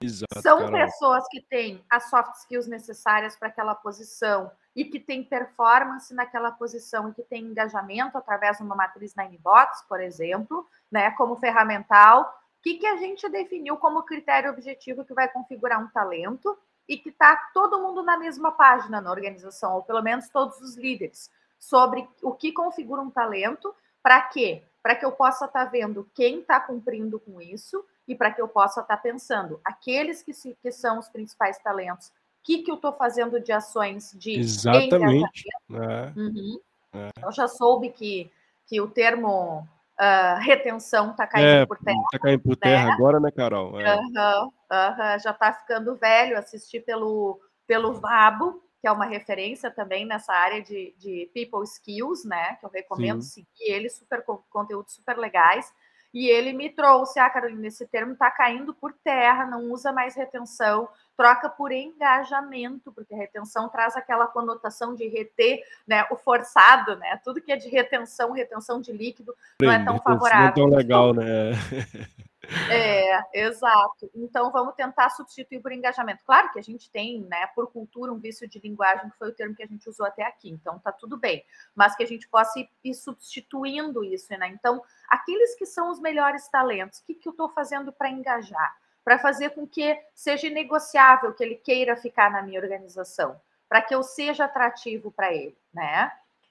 Exato São Carol. pessoas que têm as soft skills necessárias para aquela posição e que têm performance naquela posição e que têm engajamento através de uma matriz Ninebox, por exemplo, né, como ferramental. O que, que a gente definiu como critério objetivo que vai configurar um talento e que está todo mundo na mesma página na organização, ou pelo menos todos os líderes, sobre o que configura um talento, para quê? Para que eu possa estar tá vendo quem está cumprindo com isso e para que eu possa estar tá pensando, aqueles que, se, que são os principais talentos que, que eu estou fazendo de ações de Exatamente. É. Uhum. É. Eu já soube que, que o termo uh, retenção está caindo é, por terra. Está caindo por terra né? agora, né, Carol? É. Uhum, uhum, já está ficando velho assistir pelo, pelo Vabo, que é uma referência também nessa área de, de people skills, né? Que eu recomendo Sim. seguir ele, super conteúdos super legais. E ele me trouxe, ah, Carolina, esse termo está caindo por terra, não usa mais retenção, troca por engajamento, porque retenção traz aquela conotação de reter, né, o forçado, né? Tudo que é de retenção, retenção de líquido, não é tão favorável. Não é tão legal, né? É, exato. Então vamos tentar substituir por engajamento. Claro que a gente tem, né, por cultura, um vício de linguagem, que foi o termo que a gente usou até aqui, então tá tudo bem. Mas que a gente possa ir, substituindo isso, né? Então, aqueles que são os melhores talentos, o que, que eu estou fazendo para engajar? Para fazer com que seja negociável que ele queira ficar na minha organização, para que eu seja atrativo para ele, né?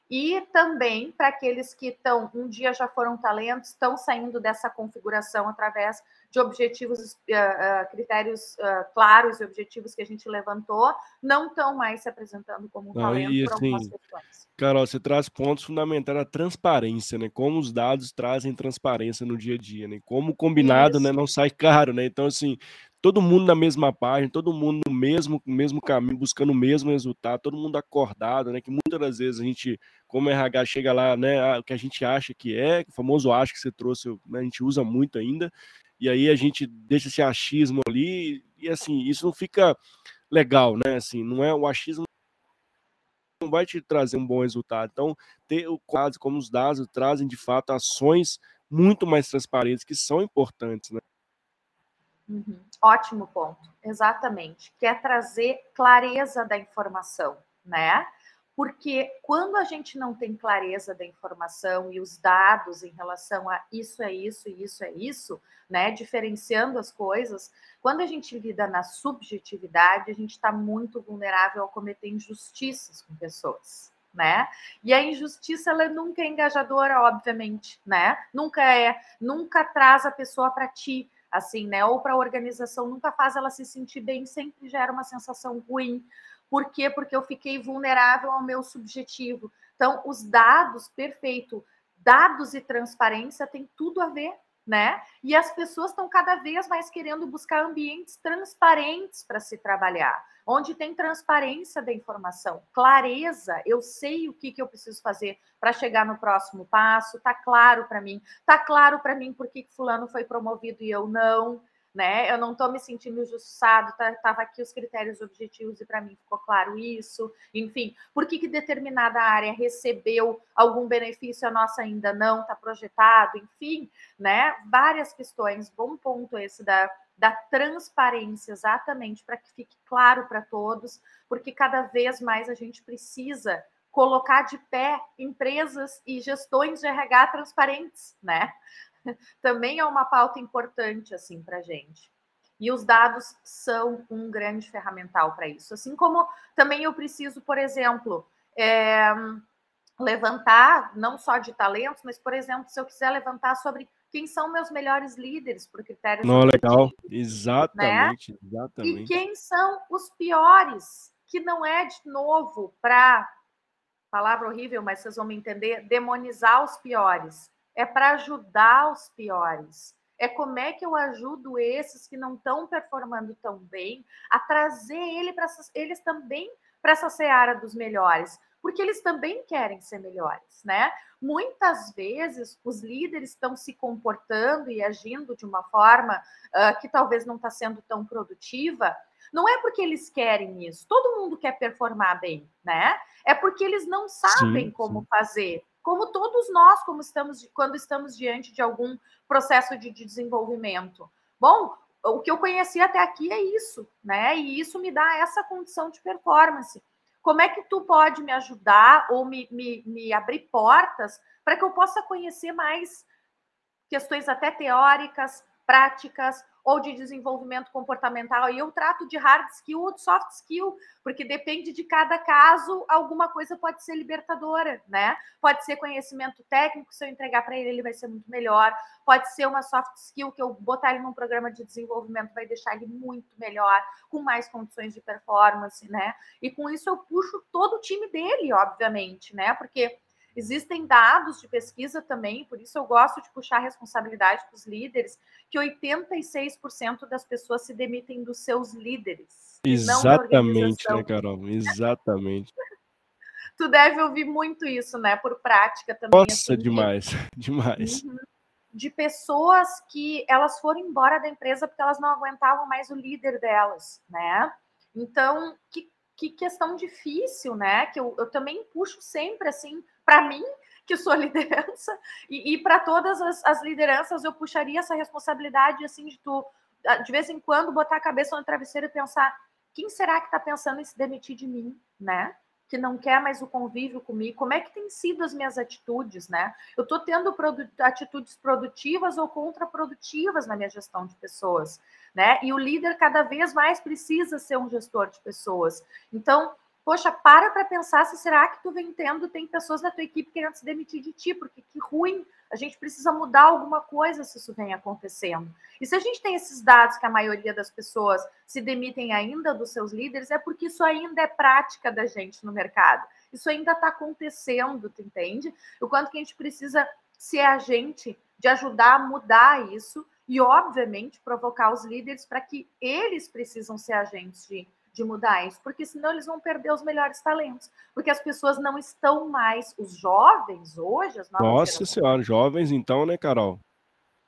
E também para aqueles que estão, um dia já foram talentos, estão saindo dessa configuração através de objetivos, uh, uh, critérios uh, claros e objetivos que a gente levantou, não estão mais se apresentando como um talento e, assim, algumas questões. Carol, você traz pontos fundamentais a transparência, né? Como os dados trazem transparência no dia a dia, né? Como combinado, né, não sai caro, né? Então, assim, todo mundo na mesma página, todo mundo no mesmo, mesmo caminho, buscando o mesmo resultado, todo mundo acordado, né? Que muitas das vezes a gente, como RH, chega lá, né? O que a gente acha que é, o famoso acho que você trouxe, né, a gente usa muito ainda, e aí a gente deixa esse achismo ali, e assim, isso não fica legal, né? Assim, não é o achismo não vai te trazer um bom resultado. Então, ter o quadro como os dados trazem de fato ações muito mais transparentes que são importantes, né? Uhum. Ótimo ponto, exatamente. Quer trazer clareza da informação, né? Porque quando a gente não tem clareza da informação e os dados em relação a isso é isso e isso é isso, né? Diferenciando as coisas, quando a gente lida na subjetividade, a gente está muito vulnerável a cometer injustiças com pessoas. Né? E a injustiça ela nunca é engajadora, obviamente, né? Nunca é, nunca traz a pessoa para ti, assim, né? Ou para a organização, nunca faz ela se sentir bem, sempre gera uma sensação ruim. Por quê? Porque eu fiquei vulnerável ao meu subjetivo. Então, os dados, perfeito, dados e transparência tem tudo a ver né? E as pessoas estão cada vez mais querendo buscar ambientes transparentes para se trabalhar, onde tem transparência da informação, clareza, eu sei o que, que eu preciso fazer para chegar no próximo passo, tá claro para mim, tá claro para mim por que fulano foi promovido e eu não, né? Eu não estou me sentindo injustiçado, tá, tava aqui os critérios objetivos e para mim ficou claro isso. Enfim, por que, que determinada área recebeu algum benefício, a nossa ainda não está projetado, enfim, né? Várias questões. Bom ponto esse da, da transparência, exatamente, para que fique claro para todos, porque cada vez mais a gente precisa colocar de pé empresas e gestões de RH transparentes, né? também é uma pauta importante assim para gente. E os dados são um grande ferramental para isso. Assim como também eu preciso, por exemplo, é, levantar não só de talentos, mas, por exemplo, se eu quiser levantar sobre quem são meus melhores líderes por critérios. Não, legal, exatamente, né? exatamente. E quem são os piores, que não é de novo para palavra horrível, mas vocês vão me entender, demonizar os piores é para ajudar os piores. É como é que eu ajudo esses que não estão performando tão bem a trazer ele para eles também para essa seara dos melhores, porque eles também querem ser melhores, né? Muitas vezes os líderes estão se comportando e agindo de uma forma uh, que talvez não está sendo tão produtiva. Não é porque eles querem isso, todo mundo quer performar bem, né? É porque eles não sabem sim, como sim. fazer como todos nós, como estamos quando estamos diante de algum processo de desenvolvimento. Bom, o que eu conheci até aqui é isso, né? E isso me dá essa condição de performance. Como é que tu pode me ajudar ou me, me, me abrir portas para que eu possa conhecer mais questões até teóricas, práticas, ou de desenvolvimento comportamental. E eu trato de hard skill ou de soft skill, porque depende de cada caso, alguma coisa pode ser libertadora, né? Pode ser conhecimento técnico, se eu entregar para ele, ele vai ser muito melhor. Pode ser uma soft skill que eu botar ele num programa de desenvolvimento, vai deixar ele muito melhor, com mais condições de performance, né? E com isso eu puxo todo o time dele, obviamente, né? Porque Existem dados de pesquisa também, por isso eu gosto de puxar a responsabilidade para os líderes, que 86% das pessoas se demitem dos seus líderes. Exatamente, né, Carol? Exatamente. tu deve ouvir muito isso, né? Por prática também. Nossa, assim, demais, de... demais. Uhum. De pessoas que elas foram embora da empresa porque elas não aguentavam mais o líder delas, né? Então, que, que questão difícil, né? Que eu, eu também puxo sempre assim para mim, que sou liderança, e, e para todas as, as, lideranças eu puxaria essa responsabilidade assim de tu, de vez em quando, botar a cabeça no travesseiro e pensar quem será que está pensando em se demitir de mim, né? Que não quer mais o convívio comigo, como é que tem sido as minhas atitudes, né? Eu estou tendo produ atitudes produtivas ou contraprodutivas na minha gestão de pessoas, né? E o líder cada vez mais precisa ser um gestor de pessoas. Então, Poxa, para para pensar se será que tu vem tendo, tem pessoas na tua equipe querendo se demitir de ti, porque que ruim, a gente precisa mudar alguma coisa se isso vem acontecendo. E se a gente tem esses dados que a maioria das pessoas se demitem ainda dos seus líderes, é porque isso ainda é prática da gente no mercado. Isso ainda está acontecendo, tu entende? O quanto que a gente precisa ser agente de ajudar a mudar isso e, obviamente, provocar os líderes para que eles precisam ser agentes de de mudar isso, porque senão eles vão perder os melhores talentos, porque as pessoas não estão mais, os jovens hoje, as novas Nossa gerações, senhora, jovens então, né, Carol?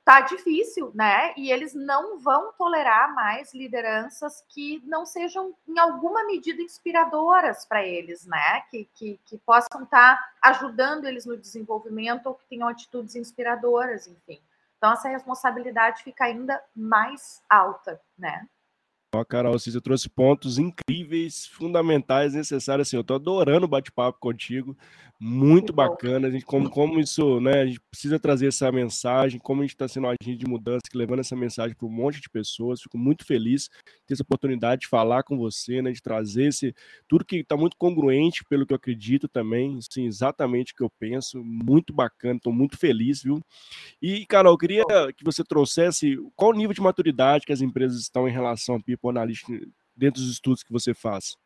Tá difícil, né? E eles não vão tolerar mais lideranças que não sejam, em alguma medida, inspiradoras para eles, né? Que, que, que possam estar tá ajudando eles no desenvolvimento ou que tenham atitudes inspiradoras, enfim. Então, essa responsabilidade fica ainda mais alta, né? Ó, Carol, você trouxe pontos incríveis, fundamentais, necessários. Assim, eu tô adorando o bate-papo contigo. Muito bacana. A gente, como, como isso, né? A gente precisa trazer essa mensagem, como a gente está sendo um agente de mudança, levando essa mensagem para um monte de pessoas. Fico muito feliz de ter essa oportunidade de falar com você, né? De trazer esse tudo que está muito congruente pelo que eu acredito também, assim, exatamente o que eu penso. Muito bacana, estou muito feliz, viu? E, Carol, eu queria que você trouxesse qual o nível de maturidade que as empresas estão em relação ao People Analytics dentro dos estudos que você faz.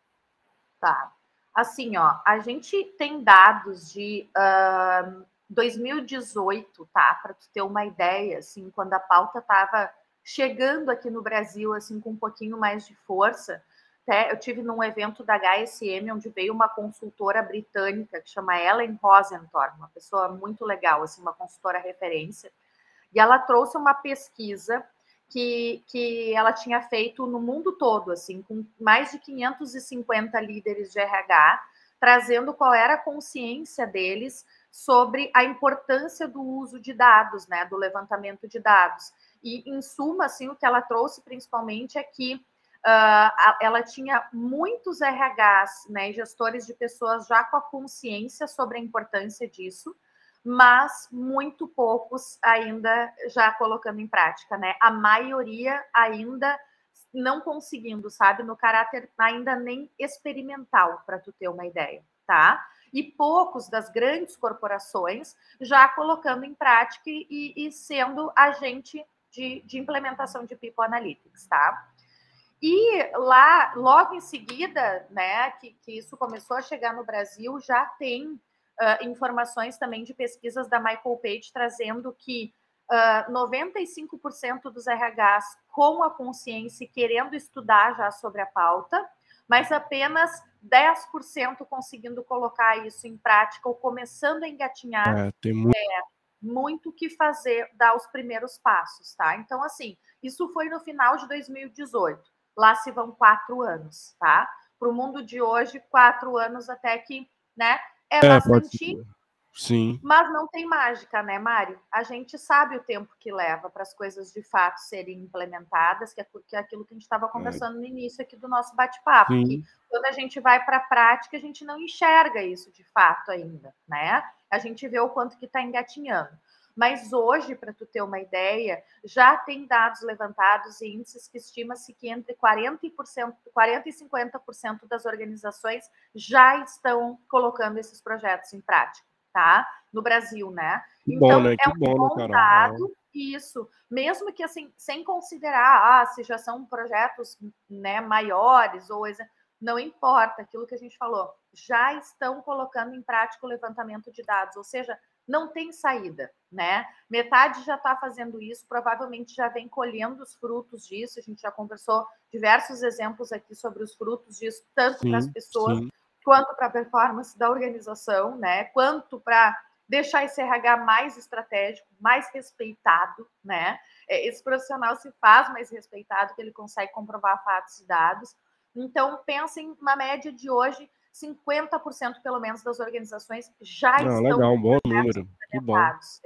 Tá. Assim, ó, a gente tem dados de uh, 2018, tá? Para tu ter uma ideia, assim, quando a pauta estava chegando aqui no Brasil, assim, com um pouquinho mais de força. Até eu tive num evento da HSM, onde veio uma consultora britânica que chama Ellen Rosenthal, uma pessoa muito legal, assim, uma consultora referência, e ela trouxe uma pesquisa que, que ela tinha feito no mundo todo, assim, com mais de 550 líderes de RH, trazendo qual era a consciência deles sobre a importância do uso de dados, né, do levantamento de dados. E, em suma, assim, o que ela trouxe principalmente é que uh, ela tinha muitos RHs, né, gestores de pessoas já com a consciência sobre a importância disso, mas muito poucos ainda já colocando em prática, né? A maioria ainda não conseguindo, sabe, no caráter ainda nem experimental, para tu ter uma ideia, tá? E poucos das grandes corporações já colocando em prática e, e sendo agente de, de implementação de People Analytics, tá? E lá, logo em seguida, né, que, que isso começou a chegar no Brasil, já tem uh, informações também de pesquisas da Michael Page trazendo que uh, 95% dos RHs com a consciência e querendo estudar já sobre a pauta, mas apenas 10% conseguindo colocar isso em prática ou começando a engatinhar. É, tem muito... É, muito que fazer, dar os primeiros passos, tá? Então, assim, isso foi no final de 2018. Lá se vão quatro anos, tá? Para o mundo de hoje, quatro anos até que, né? É, é bastante. Sim. Mas não tem mágica, né, Mário? A gente sabe o tempo que leva para as coisas de fato serem implementadas, que é, que é aquilo que a gente estava é. conversando é. no início aqui do nosso bate-papo. Quando a gente vai para a prática, a gente não enxerga isso de fato ainda, né? A gente vê o quanto que está engatinhando. Mas hoje, para tu ter uma ideia, já tem dados levantados e índices que estima-se que entre 40%, 40 e 50% das organizações já estão colocando esses projetos em prática, tá? No Brasil, né? Que então, bom, né? É um bom, bom né, dado isso, mesmo que assim, sem considerar ah, se já são projetos né, maiores ou não importa aquilo que a gente falou, já estão colocando em prática o levantamento de dados, ou seja, não tem saída, né? Metade já está fazendo isso, provavelmente já vem colhendo os frutos disso. A gente já conversou diversos exemplos aqui sobre os frutos disso, tanto para as pessoas sim. quanto para a performance da organização, né? Quanto para deixar esse RH mais estratégico, mais respeitado, né? É, esse profissional se faz mais respeitado, que ele consegue comprovar fatos e dados. Então, pensem uma média de hoje, 50% pelo menos das organizações já ah, estão legal, um bom número. Que bom.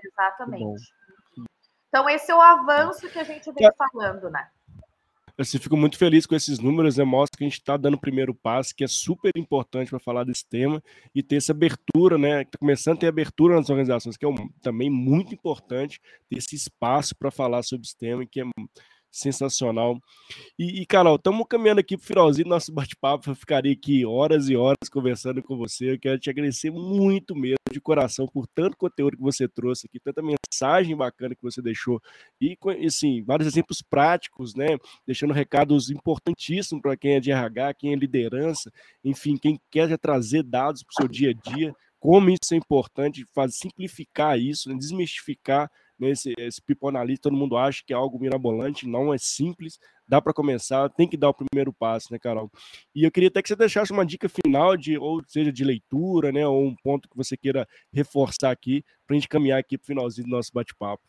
Exatamente. Que bom. Então, esse é o avanço que a gente vem falando, né? assim, fico muito feliz com esses números, né? Mostra que a gente está dando o primeiro passo, que é super importante para falar desse tema e ter essa abertura, né? Está começando a ter abertura nas organizações, que é um, também muito importante ter esse espaço para falar sobre esse tema, que é sensacional. E, e Carol, estamos caminhando aqui para o finalzinho do nosso bate-papo. Eu ficaria aqui horas e horas conversando com você. Eu quero te agradecer muito mesmo, de coração, por tanto conteúdo que você trouxe aqui, tanta mensagem bacana que você deixou. E, assim, vários exemplos práticos, né? Deixando recados importantíssimos para quem é de RH, quem é liderança, enfim, quem quer trazer dados para o seu dia a dia. Como isso é importante, faz, simplificar isso, né? desmistificar né, esse, analytics, todo mundo acha que é algo mirabolante, não é simples, dá para começar, tem que dar o primeiro passo, né, Carol? E eu queria até que você deixasse uma dica final, de, ou seja, de leitura, né, ou um ponto que você queira reforçar aqui, para a gente caminhar aqui para o finalzinho do nosso bate-papo.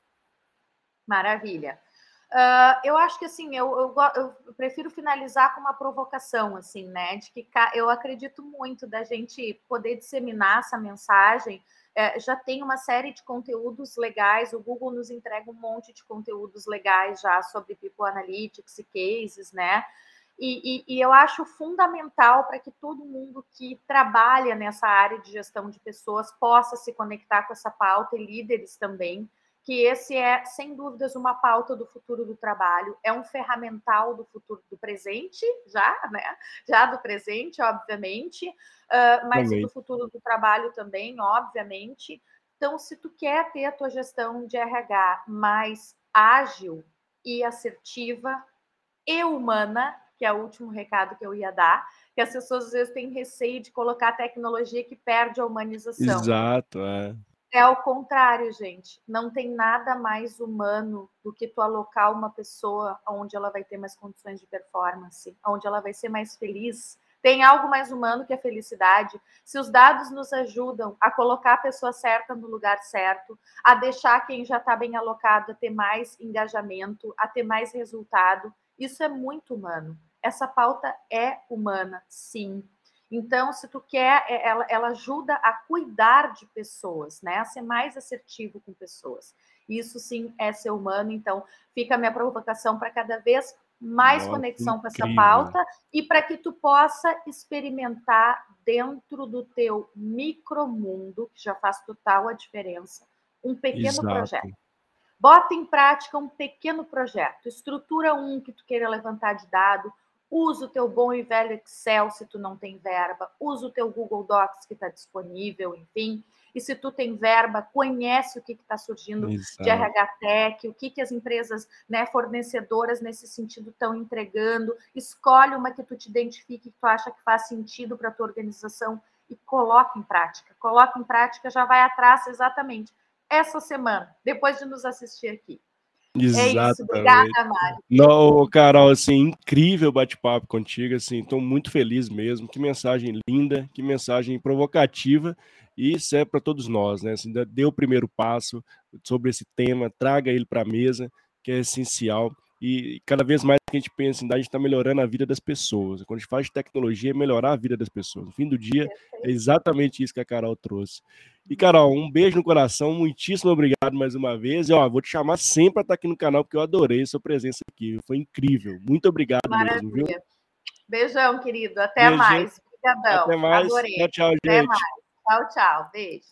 Maravilha. Uh, eu acho que assim, eu, eu, eu, prefiro finalizar com uma provocação, assim, né? De que eu acredito muito da gente poder disseminar essa mensagem é, já tem uma série de conteúdos legais. O Google nos entrega um monte de conteúdos legais já sobre People Analytics e cases, né? E, e, e eu acho fundamental para que todo mundo que trabalha nessa área de gestão de pessoas possa se conectar com essa pauta e líderes também que esse é, sem dúvidas, uma pauta do futuro do trabalho, é um ferramental do futuro do presente, já, né? Já do presente, obviamente, uh, mas também. do futuro do trabalho também, obviamente. Então, se tu quer ter a tua gestão de RH mais ágil e assertiva e humana, que é o último recado que eu ia dar, que as pessoas às vezes têm receio de colocar tecnologia que perde a humanização. Exato, é. É ao contrário, gente. Não tem nada mais humano do que tu alocar uma pessoa onde ela vai ter mais condições de performance, onde ela vai ser mais feliz. Tem algo mais humano que a felicidade. Se os dados nos ajudam a colocar a pessoa certa no lugar certo, a deixar quem já está bem alocado a ter mais engajamento, a ter mais resultado, isso é muito humano. Essa pauta é humana, sim. Então, se tu quer, é, ela, ela ajuda a cuidar de pessoas, né? A ser mais assertivo com pessoas. Isso sim é ser humano. Então, fica a minha provocação para cada vez mais Nossa, conexão com essa pauta e para que tu possa experimentar dentro do teu micromundo, que já faz total a diferença, um pequeno Exato. projeto. Bota em prática um pequeno projeto, estrutura um que tu queira levantar de dado, Usa o teu bom e velho Excel se tu não tem verba. Usa o teu Google Docs que está disponível, enfim. E se tu tem verba, conhece o que está surgindo Exato. de RH Tech, o que, que as empresas né, fornecedoras nesse sentido estão entregando. Escolhe uma que tu te identifique, que tu acha que faz sentido para a tua organização e coloca em prática. Coloca em prática, já vai atrás exatamente essa semana, depois de nos assistir aqui. Exatamente. É isso, obrigada, Mário. Não, Carol, assim, incrível bate-papo contigo, assim, estou muito feliz mesmo. Que mensagem linda, que mensagem provocativa. E isso é para todos nós, né? Assim, dê o primeiro passo sobre esse tema, traga ele para a mesa, que é essencial. E cada vez mais que a gente pensa em a gente está melhorando a vida das pessoas. Quando a gente faz tecnologia, é melhorar a vida das pessoas. No fim do dia, é exatamente isso que a Carol trouxe. E, Carol, um beijo no coração, muitíssimo obrigado mais uma vez. E, ó, vou te chamar sempre para estar aqui no canal, porque eu adorei sua presença aqui. Foi incrível. Muito obrigado Maravilha. mesmo, viu? Beijão, querido. Até mais. Obrigadão. Até mais. Adorei. Tchau, tchau, gente. Até mais. Tchau, tchau. Beijo.